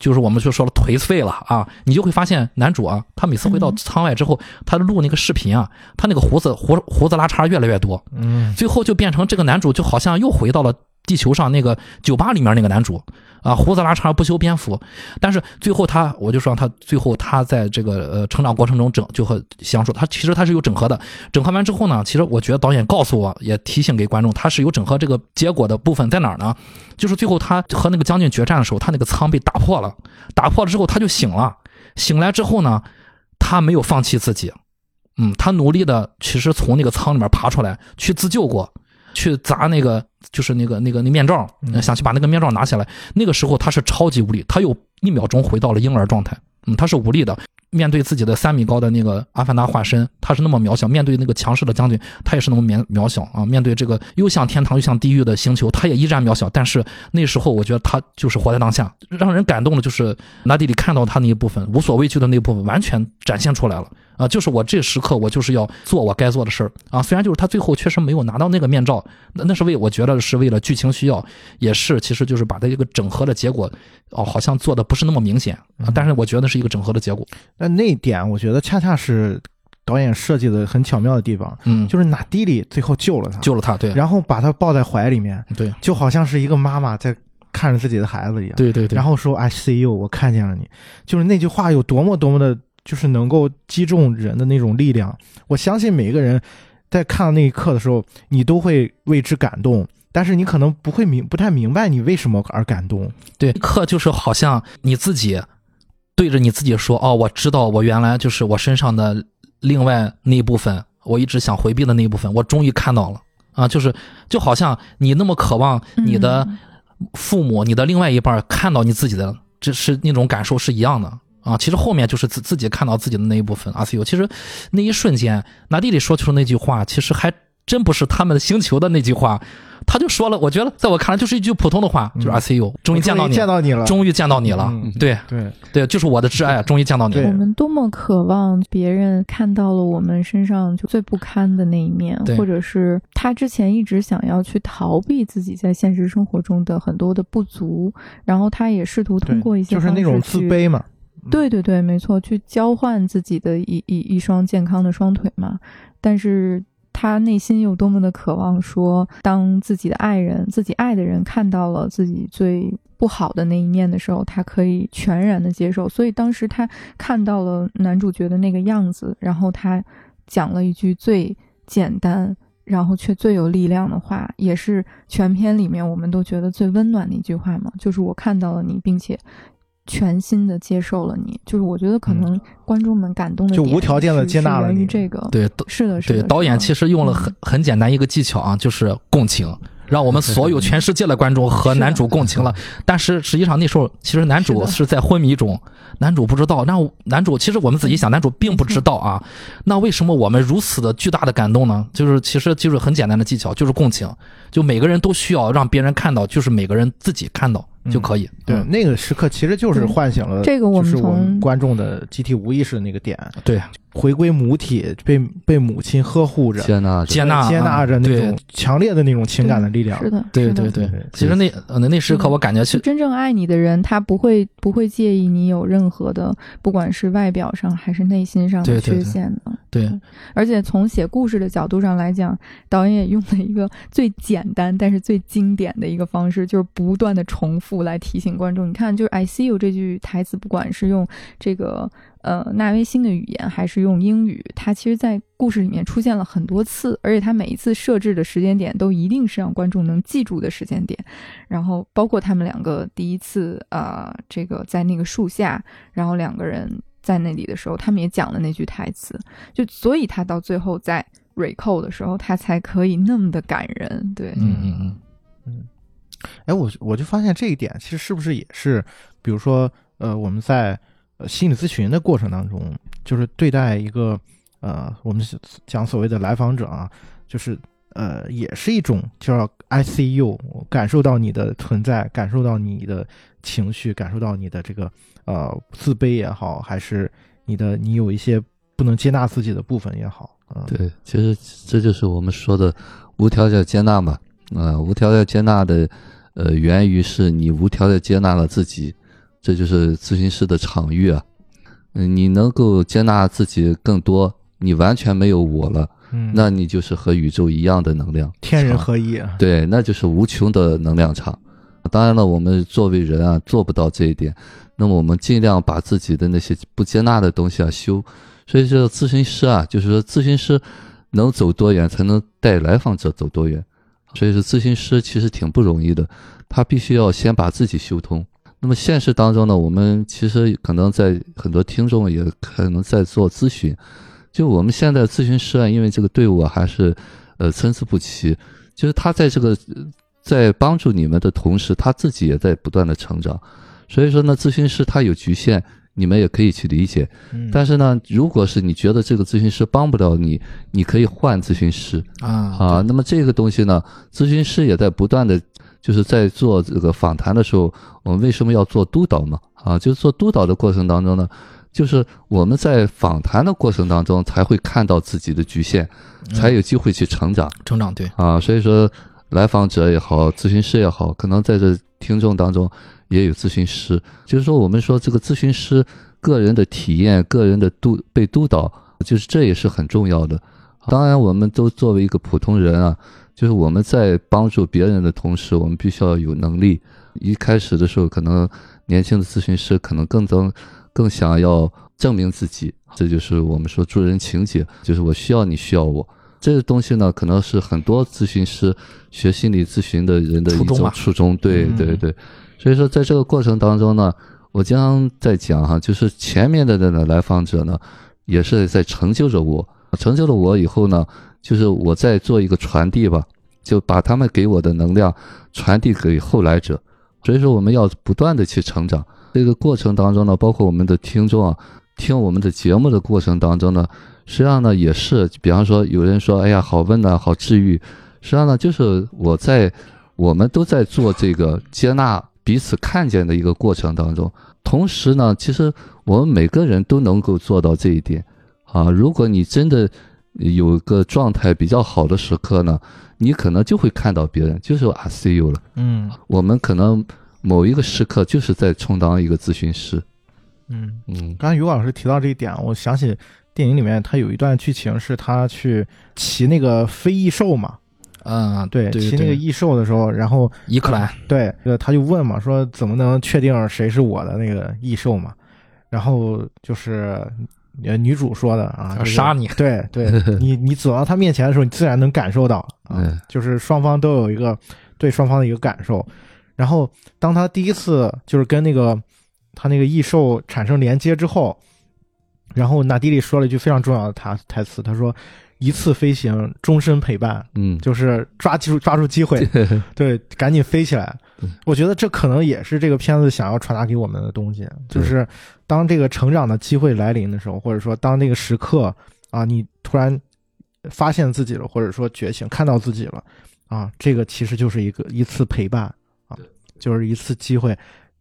就是我们就说了颓废了啊，你就会发现男主啊，他每次回到嗯。舱外之后，他录那个视频啊，他那个胡子胡胡子拉碴越来越多，嗯，最后就变成这个男主就好像又回到了地球上那个酒吧里面那个男主啊，胡子拉碴不修边幅，但是最后他我就说他最后他在这个呃成长过程中整就和相处，他其实他是有整合的，整合完之后呢，其实我觉得导演告诉我也提醒给观众，他是有整合这个结果的部分在哪儿呢？就是最后他和那个将军决战的时候，他那个舱被打破了，打破了之后他就醒了，醒来之后呢，他没有放弃自己，嗯，他努力的其实从那个舱里面爬出来去自救过，去砸那个就是那个那个那面罩，嗯想去把那个面罩拿下来。那个时候他是超级无力，他有一秒钟回到了婴儿状态，嗯，他是无力的。面对自己的三米高的那个阿凡达化身，他是那么渺小；面对那个强势的将军，他也是那么渺渺小啊！面对这个又像天堂又像地狱的星球，他也依然渺小。但是那时候，我觉得他就是活在当下，让人感动的就是纳迪里看到他那一部分无所畏惧的那一部分，完全展现出来了啊！就是我这时刻，我就是要做我该做的事儿啊！虽然就是他最后确实没有拿到那个面罩，那那是为我觉得是为了剧情需要，也是其实就是把它一个整合的结果哦，好像做的不是那么明显啊，但是我觉得是一个整合的结果。那那一点我觉得恰恰是导演设计的很巧妙的地方，嗯，就是纳迪里最后救了他，救了他，对然后把他抱在怀里面，对就好像是一个妈妈在看着自己的孩子一样。对对对，然后说 “I see you”，我看见了你，就是那句话有多么多么的，就是能够击中人的那种力量。我相信每一个人在看到那一刻的时候，你都会为之感动，但是你可能不会明不太明白你为什么而感动。对，刻就是好像你自己对着你自己说：“哦，我知道，我原来就是我身上的另外那一部分，我一直想回避的那一部分，我终于看到了啊！就是就好像你那么渴望你的嗯父母、你的另外一半看到你自己的，这是那种感受是一样的啊。其实后面就是自自己看到自己的那一部分。阿 C U，其实那一瞬间，纳蒂里说出那句话，其实还真不是他们的星球的那句话，他就说了，我觉得在我看来就是一句普通的话，就是嗯阿 C U，终于见到你，见到你了，终于见到你了，嗯对对，对，就是我的挚爱，终于见到你了。我们多么渴望别人看到了我们身上就最不堪的那一面，或者是他之前一直想要去逃避自己在现实生活中的很多的不足，然后他也试图通过一些就是那种自卑嘛。对对对，没错，去交换自己的一一一双健康的双腿嘛。但是他内心又多么的渴望说，当自己的爱人、自己爱的人看到了自己最不好的那一面的时候，他可以全然的接受。所以当时他看到了男主角的那个样子，然后他讲了一句最简单。然后却最有力量的话，也是全片里面我们都觉得最温暖的一句话嘛，就是我看到了你，并且全新的接受了你。就是我觉得可能观众们感动的就无条件地是是源于接纳了你这个，对是的，是对，的。导演其实用了很很简单一个技巧啊，就是共情，让我们所有全世界的观众和男主共情了。但是实际上那时候，其实男主是在昏迷中，男主不知道。那男主其实我们仔细想，男主并不知道啊。那为什么我们如此的巨大的感动呢？就是其实就是很简单的技巧，就是共情。就每个人都需要让别人看到，就是每个人自己看到就可以。对，嗯那个时刻其实就是唤醒了这个我们就是我们从观众的集体无意识的那个点，对，回归母体，被被母亲呵护着，接纳接纳接纳着那种强烈的那种情感的力量。是的，对对对对。其实那那那时刻我感觉就是真正爱你的人，他不会不会介意你有任何的，不管是外表上还是内心上的对对对缺陷的。对而且从写故事的角度上来讲，导演也用了一个最简单但是最经典的一个方式，就是不断的重复来提醒观众。你看，就是 “I see you” 这句台词，不管是用这个呃纳威星的语言，还是用英语，它其实在故事里面出现了很多次，而且它每一次设置的时间点都一定是让观众能记住的时间点。然后包括他们两个第一次呃，这个在那个树下，然后两个人在那里的时候，他们也讲了那句台词，就所以他到最后在 recall 的时候，他才可以那么的感人。对，嗯嗯嗯，哎，我我就发现这一点，其实是不是也是，比如说，呃，我们在心理咨询的过程当中，就是对待一个呃，我们讲所谓的来访者啊，就是呃，也是一种叫 I see you，感受到你的存在，感受到你的情绪，感受到你的这个呃自卑也好，还是你的你有一些不能接纳自己的部分也好，啊，对，其实这就是我们说的无条件接纳嘛。啊、无条件接纳的，呃，源于是你无条件接纳了自己，这就是咨询师的场域啊。嗯，你能够接纳自己更多，你完全没有我了，嗯，那你就是和宇宙一样的能量，天人合一啊，对，那就是无穷的能量场。当然了，我们作为人啊，做不到这一点，那么我们尽量把自己的那些不接纳的东西啊修。所以说，咨询师啊，就是说咨询师能走多远，才能带来访者走多远。所以说，咨询师其实挺不容易的，他必须要先把自己修通。那么现实当中呢，我们其实可能在很多听众也可能在做咨询，就我们现在咨询师啊，因为这个队伍啊还是呃参差不齐，就是他在这个在帮助你们的同时，他自己也在不断的成长。所以说呢，咨询师他有局限，你们也可以去理解。嗯但是呢，如果是你觉得这个咨询师帮不了你，你可以换咨询师。啊啊，那么这个东西呢，咨询师也在不断的，就是在做这个访谈的时候，我们为什么要做督导嘛？啊，就是做督导的过程当中呢，就是我们在访谈的过程当中才会看到自己的局限，才有机会去成长成长对，啊。所以说，来访者也好，咨询师也好，可能在这听众当中也有咨询师，就是说我们说这个咨询师个人的体验、个人的督被督导，就是这也是很重要的。当然，我们都作为一个普通人啊，就是我们在帮助别人的同时，我们必须要有能力。一开始的时候，可能年轻的咨询师可能更增更想要证明自己，这就是我们说助人情节，就是我需要你需要我。这个东西呢，可能是很多咨询师学心理咨询的人的一初衷吧种初衷。对嗯对对，所以说在这个过程当中呢，我经常在讲哈，就是前面的那个来访者呢，也是在成就着我，成就了我以后呢，就是我在做一个传递吧，就把他们给我的能量传递给后来者。所以说，我们要不断的去成长。这个过程当中呢，包括我们的听众啊，听我们的节目的过程当中呢，实际上呢也是，比方说有人说，哎呀，好温暖，好治愈。实际上呢，就是我在我们都在做这个接纳彼此看见的一个过程当中。同时呢，其实我们每个人都能够做到这一点啊。如果你真的有个状态比较好的时刻呢，你可能就会看到别人，就是 I see you 了。嗯我们可能某一个时刻就是在充当一个咨询师。嗯。嗯刚才于老师提到这一点，我想起电影里面他有一段剧情是他去骑那个飞翼兽嘛，嗯，对，骑那个异兽的时候，然后伊克兰，对，呃，他就问嘛，说怎么能确定谁是我的那个异兽嘛？然后就是呃女主说的啊，杀你，对对，你你走到他面前的时候，你自然能感受到啊嗯，就是双方都有一个对双方的一个感受。然后当他第一次就是跟那个他那个异兽产生连接之后，然后纳迪里说了一句非常重要的台台词，他说：“一次飞行，终身陪伴。”嗯，就是抓住抓住机会，对，赶紧飞起来。我觉得这可能也是这个片子想要传达给我们的东西，就是当这个成长的机会来临的时候，或者说当那个时刻啊，你突然发现自己了，或者说觉醒，看到自己了啊，这个其实就是一个一次陪伴啊，就是一次机会，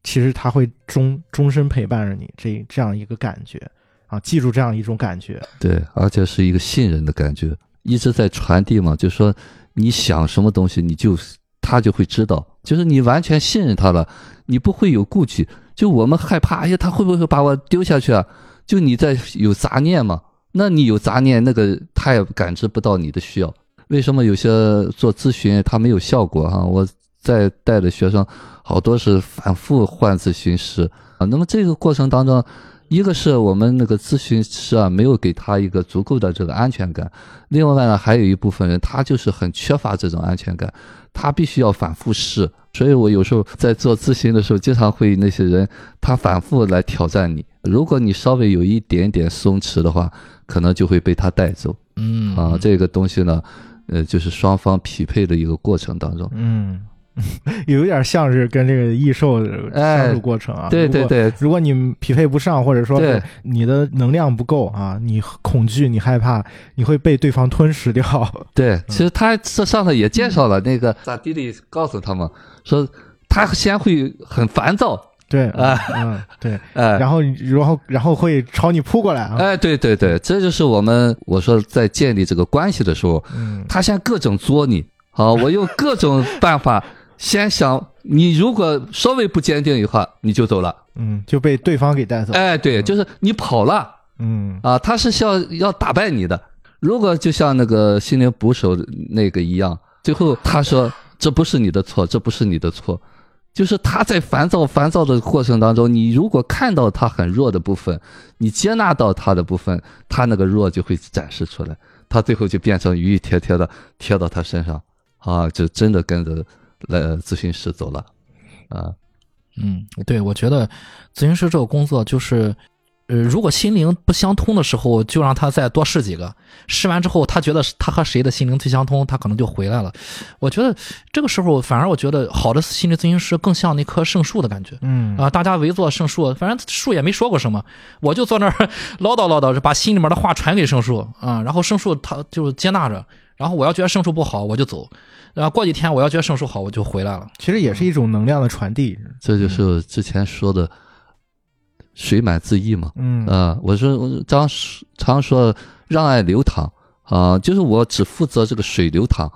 其实他会终终身陪伴着你，这这样一个感觉啊，记住这样一种感觉，对，而且是一个信任的感觉，一直在传递嘛，就说你想什么东西，你就他就会知道，就是你完全信任他了，你不会有顾忌。就我们害怕，哎呀，他会不会把我丢下去啊？就你在有杂念嘛？那你有杂念，那个他也感知不到你的需要。为什么有些做咨询他没有效果哈、我在带的学生好多是反复换咨询师啊。那么这个过程当中，一个是我们那个咨询师啊，没有给他一个足够的这个安全感；另外呢，还有一部分人他就是很缺乏这种安全感，他必须要反复试。所以我有时候在做咨询的时候，经常会那些人他反复来挑战你，如果你稍微有一点点松弛的话，可能就会被他带走嗯啊。这个东西呢，呃，就是双方匹配的一个过程当中。嗯，有点像是跟这个异兽相处过程啊，对对对。如果你匹配不上，或者说你的能量不够啊，你恐惧、你害怕，你会被对方吞噬掉。对，其实他这上头也介绍了那个咋地里告诉他们说，他先会很烦躁，对，啊。嗯，对，哎，然后然后然后会朝你扑过来啊，哎，对对对，这就是我们我说在建立这个关系的时候，嗯。他先各种作你，好，我用各种办法先想你如果稍微不坚定的话，你就走了。嗯，就被对方给带走。哎，对，就是你跑了嗯啊，他是想要打败你的。如果就像那个心灵捕手那个一样，最后他说这不是你的错，这不是你的错，就是他在烦躁烦躁的过程当中，你如果看到他很弱的部分，你接纳到他的部分，他那个弱就会展示出来，他最后就变成鱼鱼贴贴的贴到他身上啊，就真的跟着来咨询师走了啊。嗯，对，我觉得咨询师这个工作就是，呃，如果心灵不相通的时候，就让他再多试几个，试完之后，他觉得他和谁的心灵最相通，他可能就回来了。我觉得这个时候，反而我觉得好的心理咨询师更像那棵圣树的感觉。嗯啊，大家围坐圣树，反正树也没说过什么，我就坐那儿 唠叨唠叨，把心里面的话传给圣树啊，然后圣树他就接纳着，然后我要觉得胜数不好，我就走，然后过几天我要觉得胜数好，我就回来了。其实也是一种能量的传递。这就是之前说的水满自溢嘛。嗯啊、我说我常常说让爱流淌啊、就是我只负责这个水流淌。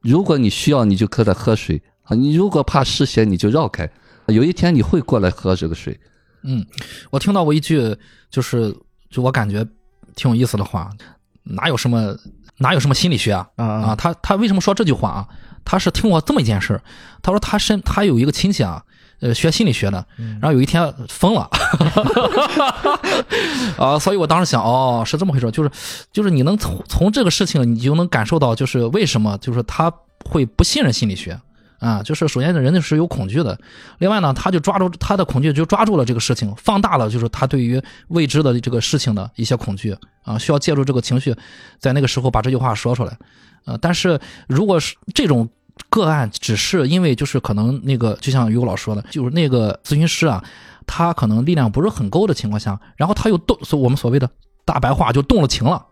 如果你需要，你就可在喝水啊；你如果怕湿邪，你就绕开。有一天你会过来喝这个水。嗯，我听到过一句，就是就我感觉挺有意思的话，哪有什么哪有什么心理学啊啊啊？他他为什么说这句话啊？他是听过这么一件事儿他说他身他有一个亲戚啊，呃，学心理学的，然后有一天疯了，啊，所以我当时想，哦，是这么回事，就是就是你能从从这个事情，你就能感受到，就是为什么就是他会不信任心理学。啊，就是首先人家是有恐惧的，另外呢，他就抓住他的恐惧，就抓住了这个事情，放大了就是他对于未知的这个事情的一些恐惧啊，需要借助这个情绪，在那个时候把这句话说出来。呃，但是如果是这种个案，只是因为就是可能那个，就像于老说的，就是那个咨询师啊，他可能力量不是很够的情况下，然后他又动，所我们所谓的大白话就动了情了。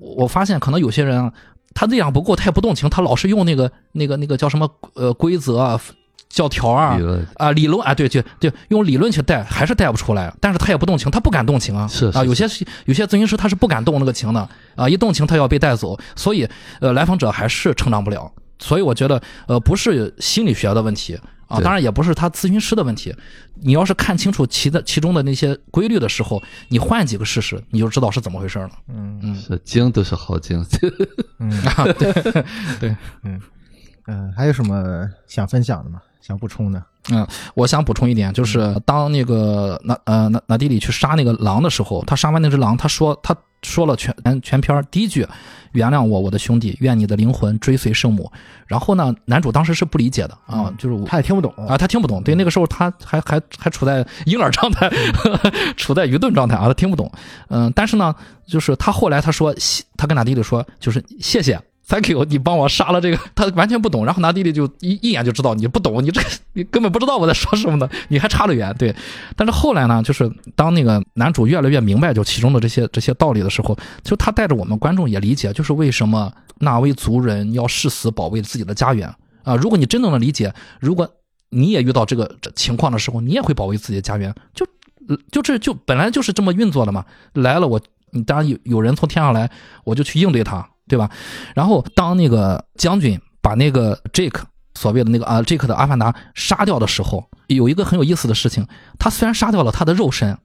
我我发现可能有些人啊。他力量不够，他也不动情，他老是用那个那个那个叫什么呃规则啊、教条啊理论。啊理论啊，对对对，用理论去带还是带不出来，但是他也不动情，他不敢动情啊，啊，是啊有些有些咨询师他是不敢动那个情的啊，一动情他要被带走，所以呃来访者还是成长不了，所以我觉得呃不是心理学的问题啊，当然也不是他咨询师的问题，你要是看清楚其的其中的那些规律的时候，你换几个试试，你就知道是怎么回事了。嗯。嗯。是精都是好精，嗯。啊，对。对。嗯，还有什么想分享的吗？想补充的？嗯我想补充一点，就是当那个拿呃拿拿迪里去杀那个狼的时候，他杀完那只狼，他说他说了全全篇第一句，原谅我，我的兄弟，愿你的灵魂追随圣母。然后呢，男主当时是不理解的啊嗯，就是他也听不懂啊，他听不懂。对，那个时候他还还还处在婴儿状态，处在愚钝状态啊，他听不懂。嗯，但是呢，就是他后来他说，他跟拿迪里说，就是谢谢。Thank you，你帮我杀了这个，他完全不懂。然后拿弟弟就一一眼就知道你不懂，你这你根本不知道我在说什么呢，你还差得远。对，但是后来呢，就是当那个男主越来越明白就其中的这些这些道理的时候，就他带着我们观众也理解，就是为什么那威族人要誓死保卫自己的家园啊。如果你真正的理解，如果你也遇到这个情况的时候，你也会保卫自己的家园，就就这就本来就是这么运作的嘛。来了我，你当然有有人从天上来，我就去应对他，对吧？然后当那个将军把那个 Jake 所谓的那个啊 Jake 的阿凡达杀掉的时候，有一个很有意思的事情，他虽然杀掉了他的肉身，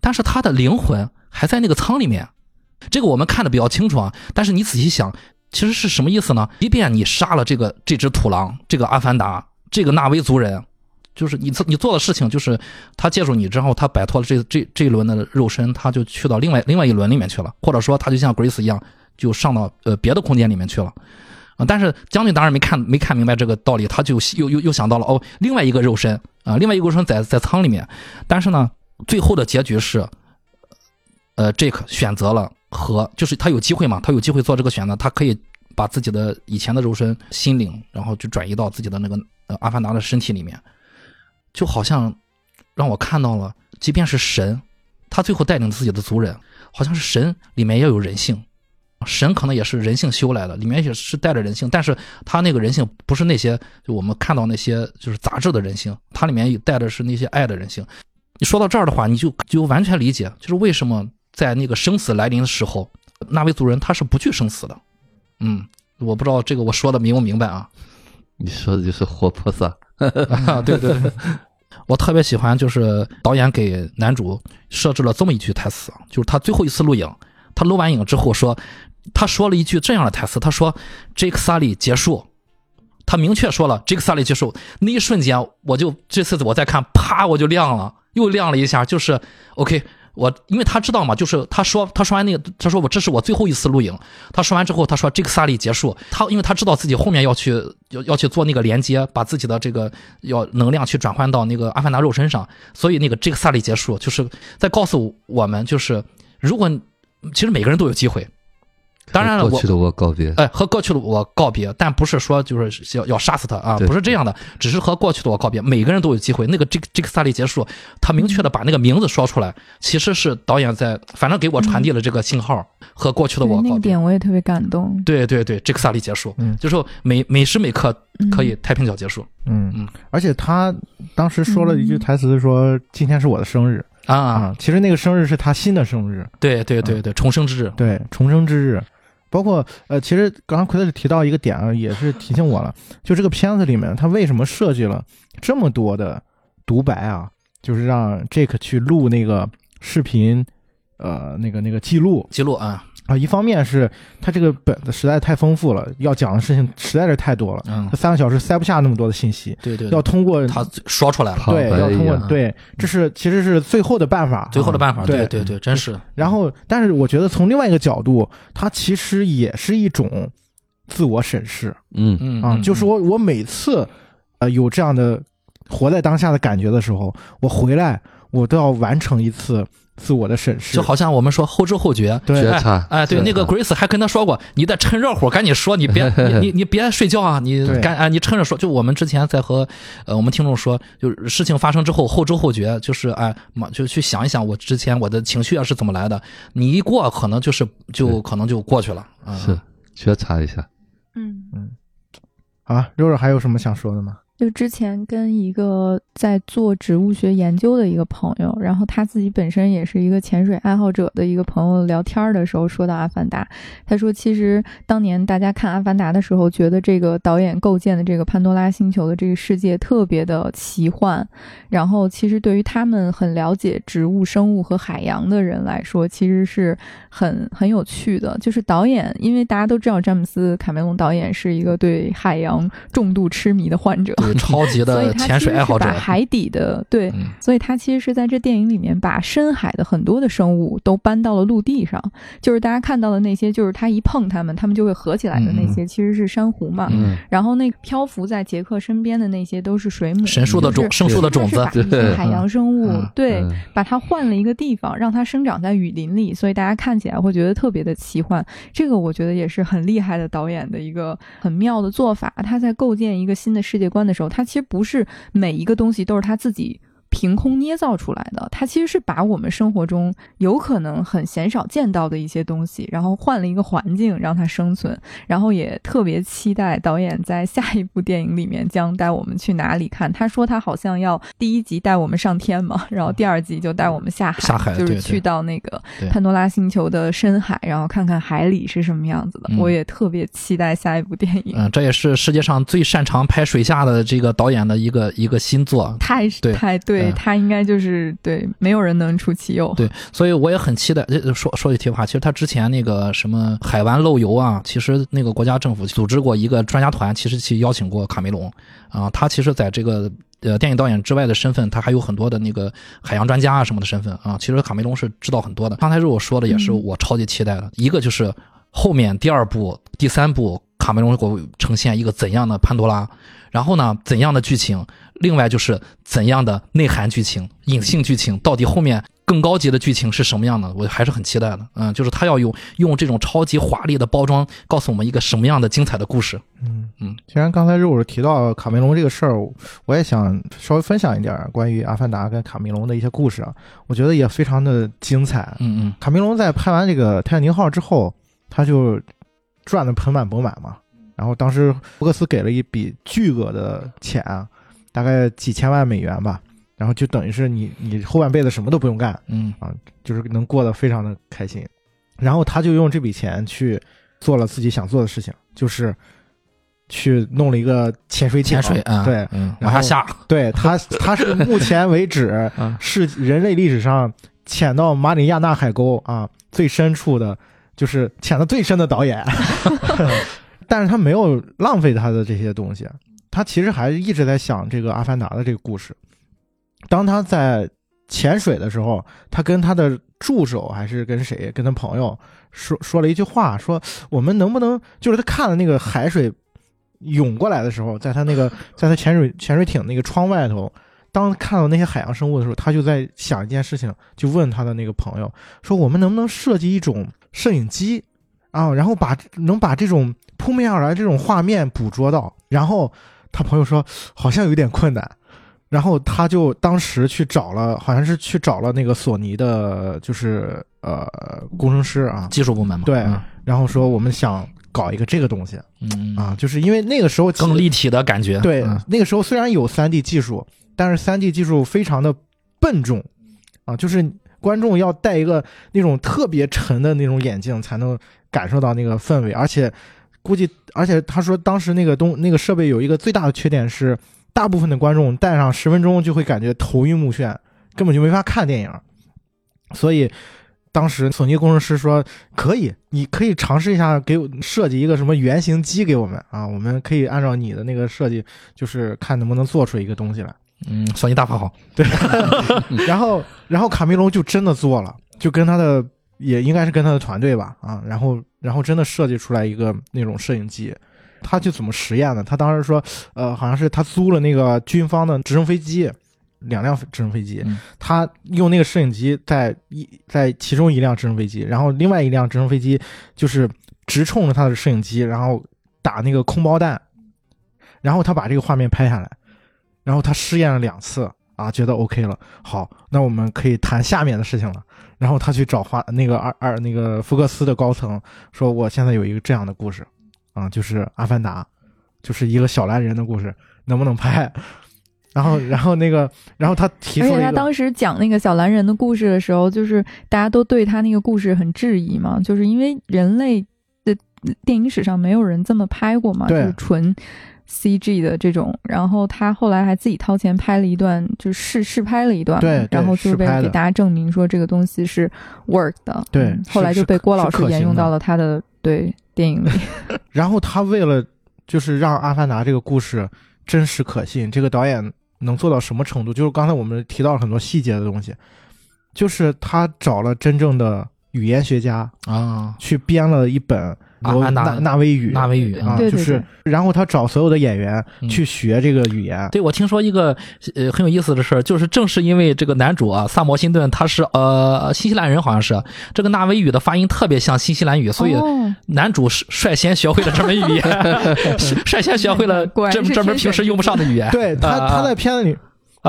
但是他的灵魂还在那个舱里面。这个我们看的比较清楚啊，但是你仔细想，其实是什么意思呢？即便你杀了这个这只土狼，这个阿凡达，这个纳威族人，就是你做你做的事情，就是他借助你之后，他摆脱了这这这一轮的肉身，他就去到另外另外一轮里面去了，或者说他就像 Grace 一样，就上到呃别的空间里面去了。啊，但是将军当然没看没看明白这个道理，他就又又又想到了哦，另外一个肉身啊，另外一个肉身在在舱里面，但是呢，最后的结局是，呃，Jake 选择了和就是他有机会嘛，他有机会做这个选择，他可以把自己的以前的肉身心灵，然后就转移到自己的那个呃阿凡达的身体里面，就好像让我看到了，即便是神，他最后带领自己的族人，好像是神里面也有人性。神可能也是人性修来的，里面也是带着人性，但是他那个人性不是那些就我们看到那些就是杂志的人性，它里面带的是那些爱的人性。你说到这儿的话，你就就完全理解，就是为什么在那个生死来临的时候，纳维族人他是不惧生死的。嗯，我不知道这个我说的明不明白啊？你说的就是活菩萨。啊，对对对，我特别喜欢，就是导演给男主设置了这么一句台词，就是他最后一次录影，他录完影之后说，他说了一句这样的台词，他说 “Jake Sully 结束”，他明确说了 “Jake Sully 结束”，那一瞬间我就这次我再看，啪我就亮了，又亮了一下，就是 OK。我因为他知道嘛，就是他说他说完那个，他说我这是我最后一次录影。他说完之后，他说这个萨利结束。他因为他知道自己后面要去要要去做那个连接，把自己的这个要能量去转换到那个阿凡达肉身上，所以那个这个萨利结束，就是在告诉我们，就是如果其实每个人都有机会。当然了，我过去的我告别。哎，和过去的我告别，但不是说就是要要杀死他啊，不是这样的，只是和过去的我告别。每个人都有机会。那个这个这个萨利结束，他明确的把那个名字说出来，其实是导演在反正给我传递了这个信号，和过去的我对那个告别。点我也特别感动。对对对，这个萨利结束，嗯就是每每时每刻嗯可以太平角结束嗯嗯而且他当时说了一句台词，说今天是我的生日啊！啊，其实那个生日是他新的生日，对对对对，重生之日，对，重生之日。包括呃，其实刚刚奎特提到一个点啊，也是提醒我了，就这个片子里面，他为什么设计了这么多的独白啊？就是让 Jake 去录那个视频，呃，那个那个记录记录啊，啊。一方面是他这个本子实在太丰富了，要讲的事情实在是太多了，嗯他，三个小时塞不下那么多的信息，对对，要通过他说出来了，对，要通过对，这是其实是最后的办法，最后的办法，啊对对对，真是，然后，但是我觉得从另外一个角度，它其实也是一种自我审视嗯啊，嗯啊就是我我每次呃有这样的活在当下的感觉的时候，我回来我都要完成一次自我的审视，就好像我们说后知后觉，对觉察哎，对，那个 Grace 还跟他说过，你得趁热乎，赶紧说，你别 你你你别睡觉啊，你赶啊，你趁着说。就我们之前在和呃我们听众说，就是事情发生之后后知后觉，就是哎嘛，就去想一想我之前我的情绪啊是怎么来的，你一过可能就是就可能就过去了啊。是觉察一下。嗯，啊，肉肉还有什么想说的吗？就之前跟一个在做植物学研究的一个朋友，然后他自己本身也是一个潜水爱好者的一个朋友聊天的时候说到《阿凡达》，他说其实当年大家看《阿凡达》的时候，觉得这个导演构建的这个潘多拉星球的这个世界特别的奇幻，然后其实对于他们很了解植物、生物和海洋的人来说，其实是很很有趣的。就是导演，因为大家都知道詹姆斯·卡梅隆导演是一个对海洋重度痴迷的患者。对，超级的潜水爱好者海底的对，嗯所以他其实是在这电影里面把深海的很多的生物都搬到了陆地上，就是大家看到的那些，就是他一碰它们，它们就会合起来的那些，其实是珊瑚嘛。嗯，然后那漂浮在杰克身边的那些都是水母，神树的种就是圣树的种子对海洋生物嗯对嗯把它换了一个地方，让它生长在雨林里，所以大家看起来会觉得特别的奇幻。这个我觉得也是很厉害的导演的一个很妙的做法。他在构建一个新的世界观的时候，他其实不是每一个东西都是他自己。凭空捏造出来的，它其实是把我们生活中有可能很鲜少见到的一些东西，然后换了一个环境让它生存，然后也特别期待导演在下一部电影里面将带我们去哪里看。他说他好像要第一集带我们上天嘛，然后第二集就带我们下海，就是去到那个潘多拉星球的深海，然后看看海里是什么样子的。嗯我也特别期待下一部电影，嗯，这也是世界上最擅长拍水下的这个导演的一个一个新作，太对太对、嗯他应该就是对，没有人能出其右。对，所以我也很期待。呃说说句题外话，其实他之前那个什么海湾漏油啊，其实那个国家政府组织过一个专家团，其实去邀请过卡梅隆啊。他其实在这个呃电影导演之外的身份，他还有很多的那个海洋专家啊什么的身份啊。其实卡梅隆是知道很多的。刚才是我说的，也是嗯我超级期待的。一个就是后面第二部、第三部，卡梅隆给我呈现一个怎样的潘多拉，然后呢怎样的剧情，另外就是怎样的内涵剧情、隐性剧情，到底后面更高级的剧情是什么样的？我还是很期待的。嗯，就是他要用用这种超级华丽的包装，告诉我们一个什么样的精彩的故事。嗯嗯，既然刚才肉肉提到卡梅隆这个事儿，我也想稍微分享一点儿关于《阿凡达》跟卡梅隆的一些故事啊，我觉得也非常的精彩。嗯嗯卡梅隆在拍完这个《泰坦尼克号》之后，他就赚的盆满钵满嘛。然后当时福克斯给了一笔巨额的钱啊，大概几千万美元吧。然后就等于是你你后半辈子什么都不用干，嗯啊就是能过得非常的开心。然后他就用这笔钱去做了自己想做的事情，就是去弄了一个潜水艇，潜水啊，对，嗯，然后往下下，对他，他是目前为止嗯 是人类历史上潜到马里亚纳海沟啊最深处的，就是潜的最深的导演。但是他没有浪费他的这些东西，他其实还一直在想这个《阿凡达》的这个故事。当他在潜水的时候，他跟他的助手还是跟谁，跟他朋友说说了一句话，说我们能不能就是他看了那个海水涌过来的时候，在他那个 在他潜水潜水艇那个窗外头，当看到那些海洋生物的时候，他就在想一件事情，就问他的那个朋友说，我们能不能设计一种摄影机啊，然后把能把这种扑面而来这种画面捕捉到。然后他朋友说好像有点困难。然后他就当时去找了，好像是去找了那个索尼的，就是呃工程师啊，技术部门嘛，对嗯然后说我们想搞一个这个东西嗯，啊，就是因为那个时候更立体的感觉，对嗯，那个时候虽然有三 D 技术，但是三 D 技术非常的笨重啊，就是观众要戴一个那种特别沉的那种眼镜才能感受到那个氛围，而且估计，而且他说当时那个东那个设备有一个最大的缺点是，大部分的观众戴上十分钟就会感觉头晕目眩，根本就没法看电影，所以。当时索尼工程师说：“可以，你可以尝试一下，给我设计一个什么原型机给我们啊，我们可以按照你的那个设计，就是看能不能做出一个东西来。嗯，索尼大法好，对 然后，然后卡梅隆就真的做了，就跟他的也应该是跟他的团队吧，啊，然后，然后真的设计出来一个那种摄影机。他就怎么实验呢？他当时说，呃，好像是他租了那个军方的直升飞机，两辆直升飞机，嗯他用那个摄影机在一在其中一辆直升飞机，然后另外一辆直升飞机就是直冲着他的摄影机，然后打那个空包弹，然后他把这个画面拍下来，然后他试验了两次啊，觉得 OK 了，好，那我们可以谈下面的事情了。然后他去找华那个二二那个福克斯的高层，说我现在有一个这样的故事，啊，就是《阿凡达》，就是一个小蓝人的故事，能不能拍？然后，然后那个，然后他提出而且他当时讲那个小蓝人的故事的时候，就是大家都对他那个故事很质疑嘛，就是因为人类的电影史上没有人这么拍过嘛，就是纯 CG 的这种。然后他后来还自己掏钱拍了一段，就试试拍了一段嘛，对对然后就是为试拍的了给大家证明说这个东西是 work 的。对后来就被郭老师沿用到了他的对电影里。然后他为了就是让《阿凡达》这个故事真实可信，这个导演能做到什么程度？就是刚才我们提到了很多细节的东西，就是他找了真正的语言学家啊，去编了一本由阿凡达纳纳威语，纳威语啊，就是然后他找所有的演员嗯。去学这个语言，对，我听说一个呃很有意思的事儿，就是正是因为这个男主啊，萨摩辛顿他是呃新西兰人，好像是这个纳威语的发音特别像新西兰语，所以哦。男主是率先学会了这门语言，是 率先学会了这这门平时用不上的语言。对他啊。他在片子里。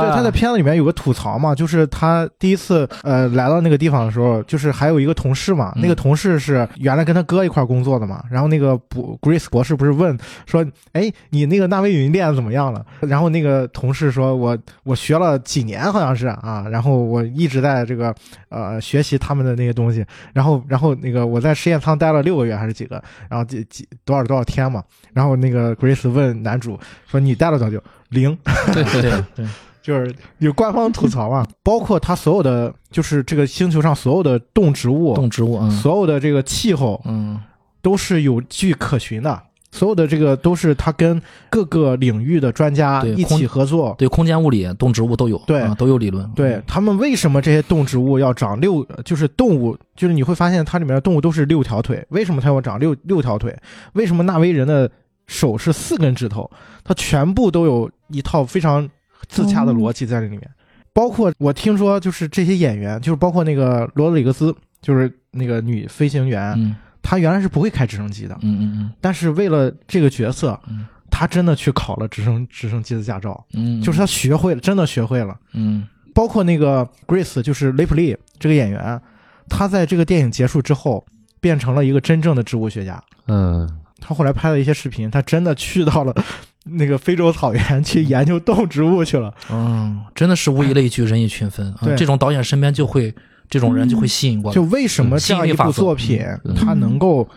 对，啊他在片子里面有个吐槽嘛，就是他第一次呃来到那个地方的时候，就是还有一个同事嘛，嗯那个同事是原来跟他哥一块工作的嘛，然后那个博 Grace 博士不是问说，哎，你那个纳威语练得怎么样了？然后那个同事说我我学了几年好像是啊，然后我一直在这个呃学习他们的那些东西，然后然后那个我在实验舱待了六个月还是几个，然后几几多少多少天嘛，然后那个 Grace 问男主说你待了多久？零。对对对对，就是有官方吐槽嘛，包括它所有的，就是这个星球上所有的动植物，动植物，嗯所有的这个气候嗯都是有据可循的，所有的这个都是他跟各个领域的专家对一起合作。对，空间物理、动植物都有，对啊都有理论。对他们为什么这些动植物要长六，就是动物，就是你会发现它里面的动物都是六条腿，为什么它要长六六条腿？为什么纳威人的手是四根指头？它全部都有一套非常自洽的逻辑在这里面。包括我听说，就是这些演员，就是包括那个罗德里格斯，就是那个女飞行员，嗯她原来是不会开直升机的，嗯嗯但是为了这个角色，嗯她真的去考了直升直升机的驾照，嗯，就是她学会了，真的学会了。嗯包括那个 Grace，就是雷普利这个演员，她在这个电影结束之后，变成了一个真正的植物学家。嗯，他后来拍了一些视频，他真的去到了那个非洲草原去研究动植物去了。嗯，真的是物以类聚，人以群分啊对！这种导演身边就会这种人就会吸引过来。就为什么这样一部作品嗯，它能够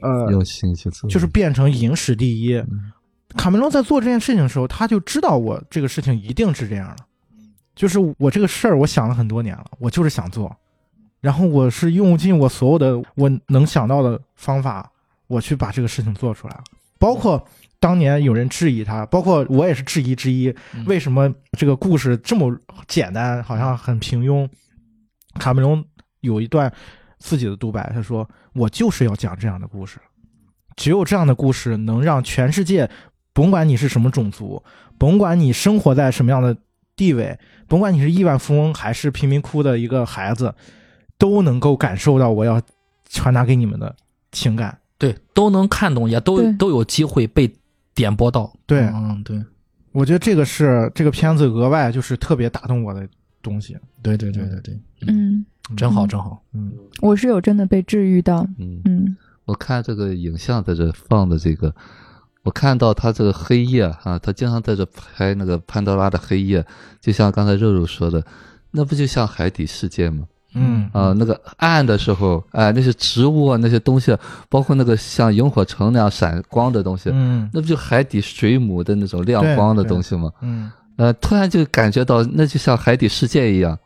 呃，用心去做，就是变成影史第一。嗯卡梅隆在做这件事情的时候，他就知道我这个事情一定是这样的，就是我这个事儿我想了很多年了，我就是想做，然后我是用尽我所有的我能想到的方法，我去把这个事情做出来了。包括当年有人质疑他，包括我也是质疑之一，嗯为什么这个故事这么简单，好像很平庸？卡梅隆有一段自己的独白，他说：“我就是要讲这样的故事，只有这样的故事能让全世界，甭管你是什么种族，甭管你生活在什么样的地位，甭管你是亿万富翁还是贫民窟的一个孩子，都能够感受到我要传达给你们的情感。对，都能看懂，也都都有机会被点播到。对。嗯，对，我觉得这个是这个片子额外就是特别打动我的东西。对对对对对，嗯，真好嗯。真好。嗯。我是有真的被治愈到，嗯，嗯。我看这个影像在这放的这个，我看到他这个黑夜啊，他经常在这拍那个潘多拉的黑夜，就像刚才肉肉说的，那不就像海底世界吗？嗯。啊、那个暗的时候，哎、那些植物啊，那些东西，包括那个像萤火虫那样闪光的东西，嗯。那不就海底水母的那种亮光的东西吗？嗯呃，突然就感觉到那就像海底世界一样。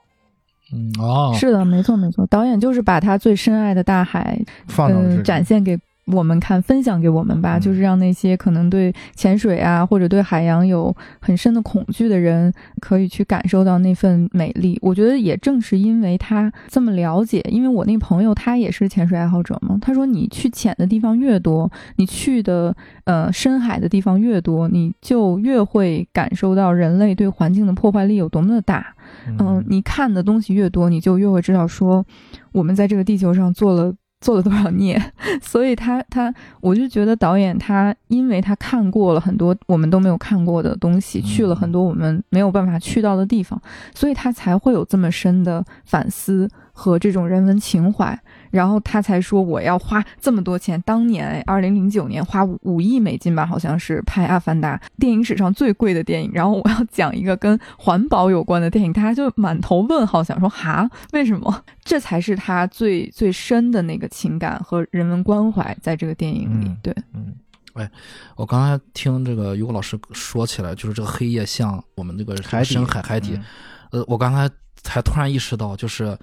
嗯哦，是的，没错没错，导演就是把他最深爱的大海，嗯、展现给我们看，分享给我们吧，嗯就是让那些可能对潜水啊或者对海洋有很深的恐惧的人，可以去感受到那份美丽。我觉得也正是因为他这么了解，因为我那朋友他也是潜水爱好者嘛，他说你去潜的地方越多，你去的呃深海的地方越多，你就越会感受到人类对环境的破坏力有多么的大。嗯，你看的东西越多，你就越会知道说，我们在这个地球上做了做了多少孽。所以他他，我就觉得导演他，因为他看过了很多我们都没有看过的东西，去了很多我们没有办法去到的地方，所以他才会有这么深的反思和这种人文情怀。然后他才说我要花这么多钱。当年二零零九年花五五亿美金吧，好像是拍《阿凡达》，电影史上最贵的电影。然后我要讲一个跟环保有关的电影，他就满头问号，想说哈，为什么？这才是他最最深的那个情感和人文关怀在这个电影里。嗯对，嗯我刚才听这个于果老师说起来，就是这个黑夜像我们这个海底深海海底，嗯呃，我刚才才突然意识到，就是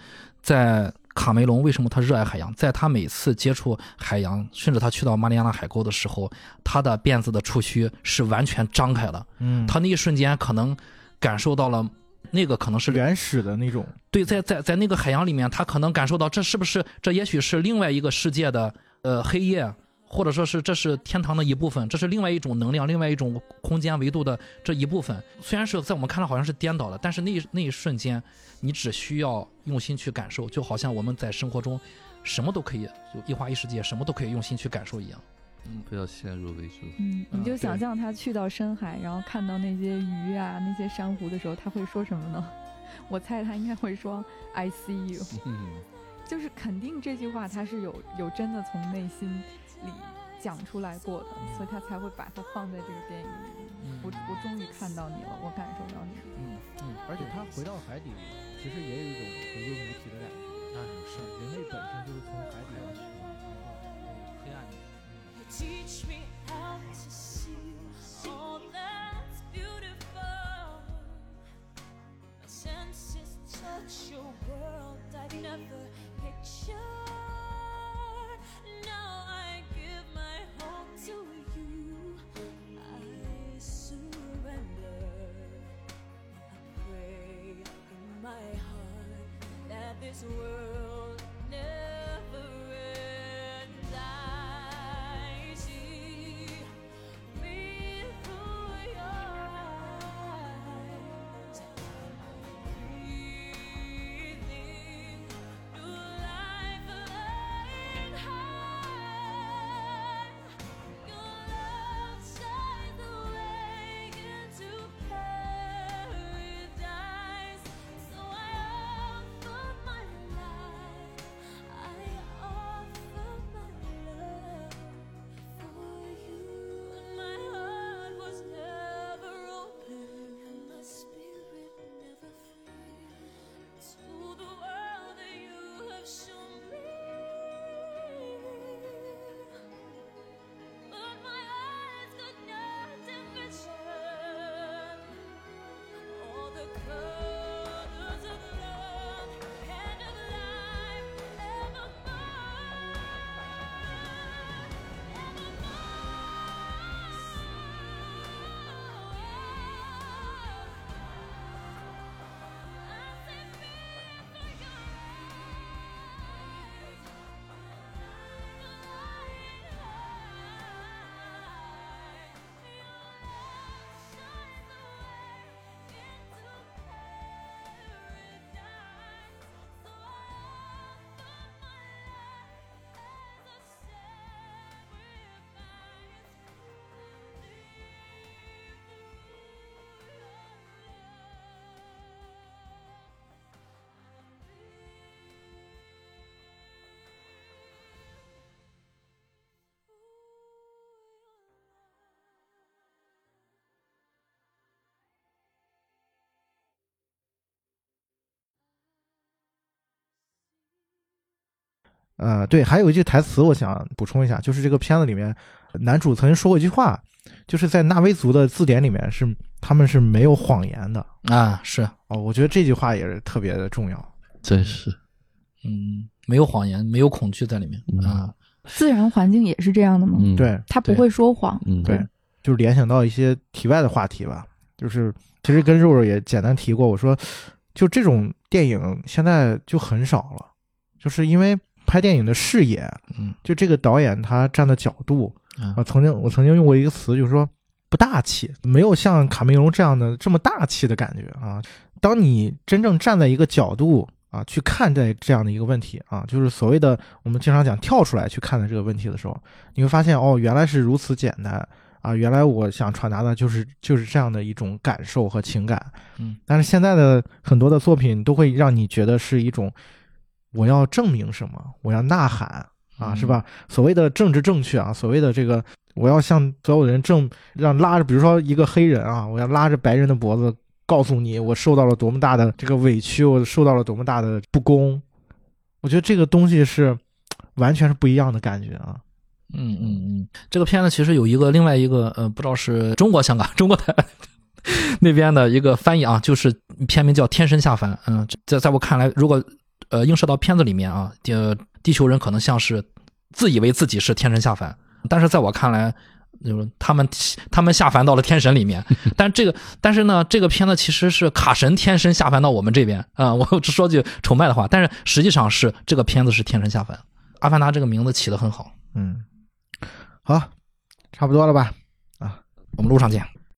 在卡梅隆为什么他热爱海洋，在他每次接触海洋，甚至他去到马里亚纳海沟的时候，他的辫子的触须是完全张开的，嗯，他那一瞬间可能感受到了。那个可能是原始的那种，对，在在在那个海洋里面，他可能感受到这是不是这也许是另外一个世界的呃黑夜，或者说是这是天堂的一部分，这是另外一种能量，另外一种空间维度的这一部分。虽然是在我们看来好像是颠倒的，但是那一那一瞬间，你只需要用心去感受，就好像我们在生活中什么都可以，就一花一世界，什么都可以用心去感受一样。嗯，不要先入为主。嗯，你就想象他去到深海，然后看到那些鱼啊、那些珊瑚的时候，他会说什么呢？我猜他应该会说 “I see you”。嗯，就是肯定这句话他是有有真的从内心里讲出来过的，所以他才会把它放在这个电影里。我我终于看到你了，我感受到你了。嗯嗯，而且他回到海底，其实也有一种回归母体的感觉。啊，是人类本身就是从海底上去的。黑暗。Teach me how to see all that's beautiful. My senses touch your world I've never pictured. This world 呃，对，还有一句台词我想补充一下，就是这个片子里面男主曾经说过一句话，就是在纳威族的字典里面是他们是没有谎言的啊，是，哦，我觉得这句话也是特别的重要。真是，嗯，没有谎言，没有恐惧在里面嗯啊。自然环境也是这样的吗？嗯，，对，他不会说谎。嗯，对，就是联想到一些题外的话题吧，就是其实跟肉肉也简单提过，我说就这种电影现在就很少了，就是因为拍电影的视野，嗯就这个导演他站的角度啊啊，曾经我曾经用过一个词，就是说不大气，没有像卡梅隆这样的这么大气的感觉啊。当你真正站在一个角度啊去看待这样的一个问题啊，就是所谓的我们经常讲跳出来去看待这个问题的时候，你会发现哦，原来是如此简单啊！原来我想传达的就是就是这样的一种感受和情感。嗯，但是现在的很多的作品都会让你觉得是一种我要证明什么，我要呐喊啊，嗯是吧？所谓的政治正确啊，所谓的这个我要向所有人证让拉着，比如说一个黑人啊，我要拉着白人的脖子。告诉你，我受到了多么大的这个委屈，我受到了多么大的不公。我觉得这个东西是 完全是不一样的感觉啊。嗯嗯嗯，这个片子其实有一个另外一个呃，不知道是中国香港、中国台 那边的一个翻译啊，就是片名叫《天神下凡》。嗯，在在我看来，如果呃映射到片子里面啊，地，地球人可能像是自以为自己是天神下凡，但是在我看来。就是他们他们下凡到了天神里面，但这个但是呢，这个片子其实是卡神天神下凡到我们这边啊、我只说句崇拜的话，但是实际上是这个片子是天神下凡。阿凡达这个名字起得很好，嗯，好，差不多了吧？啊我们路上见。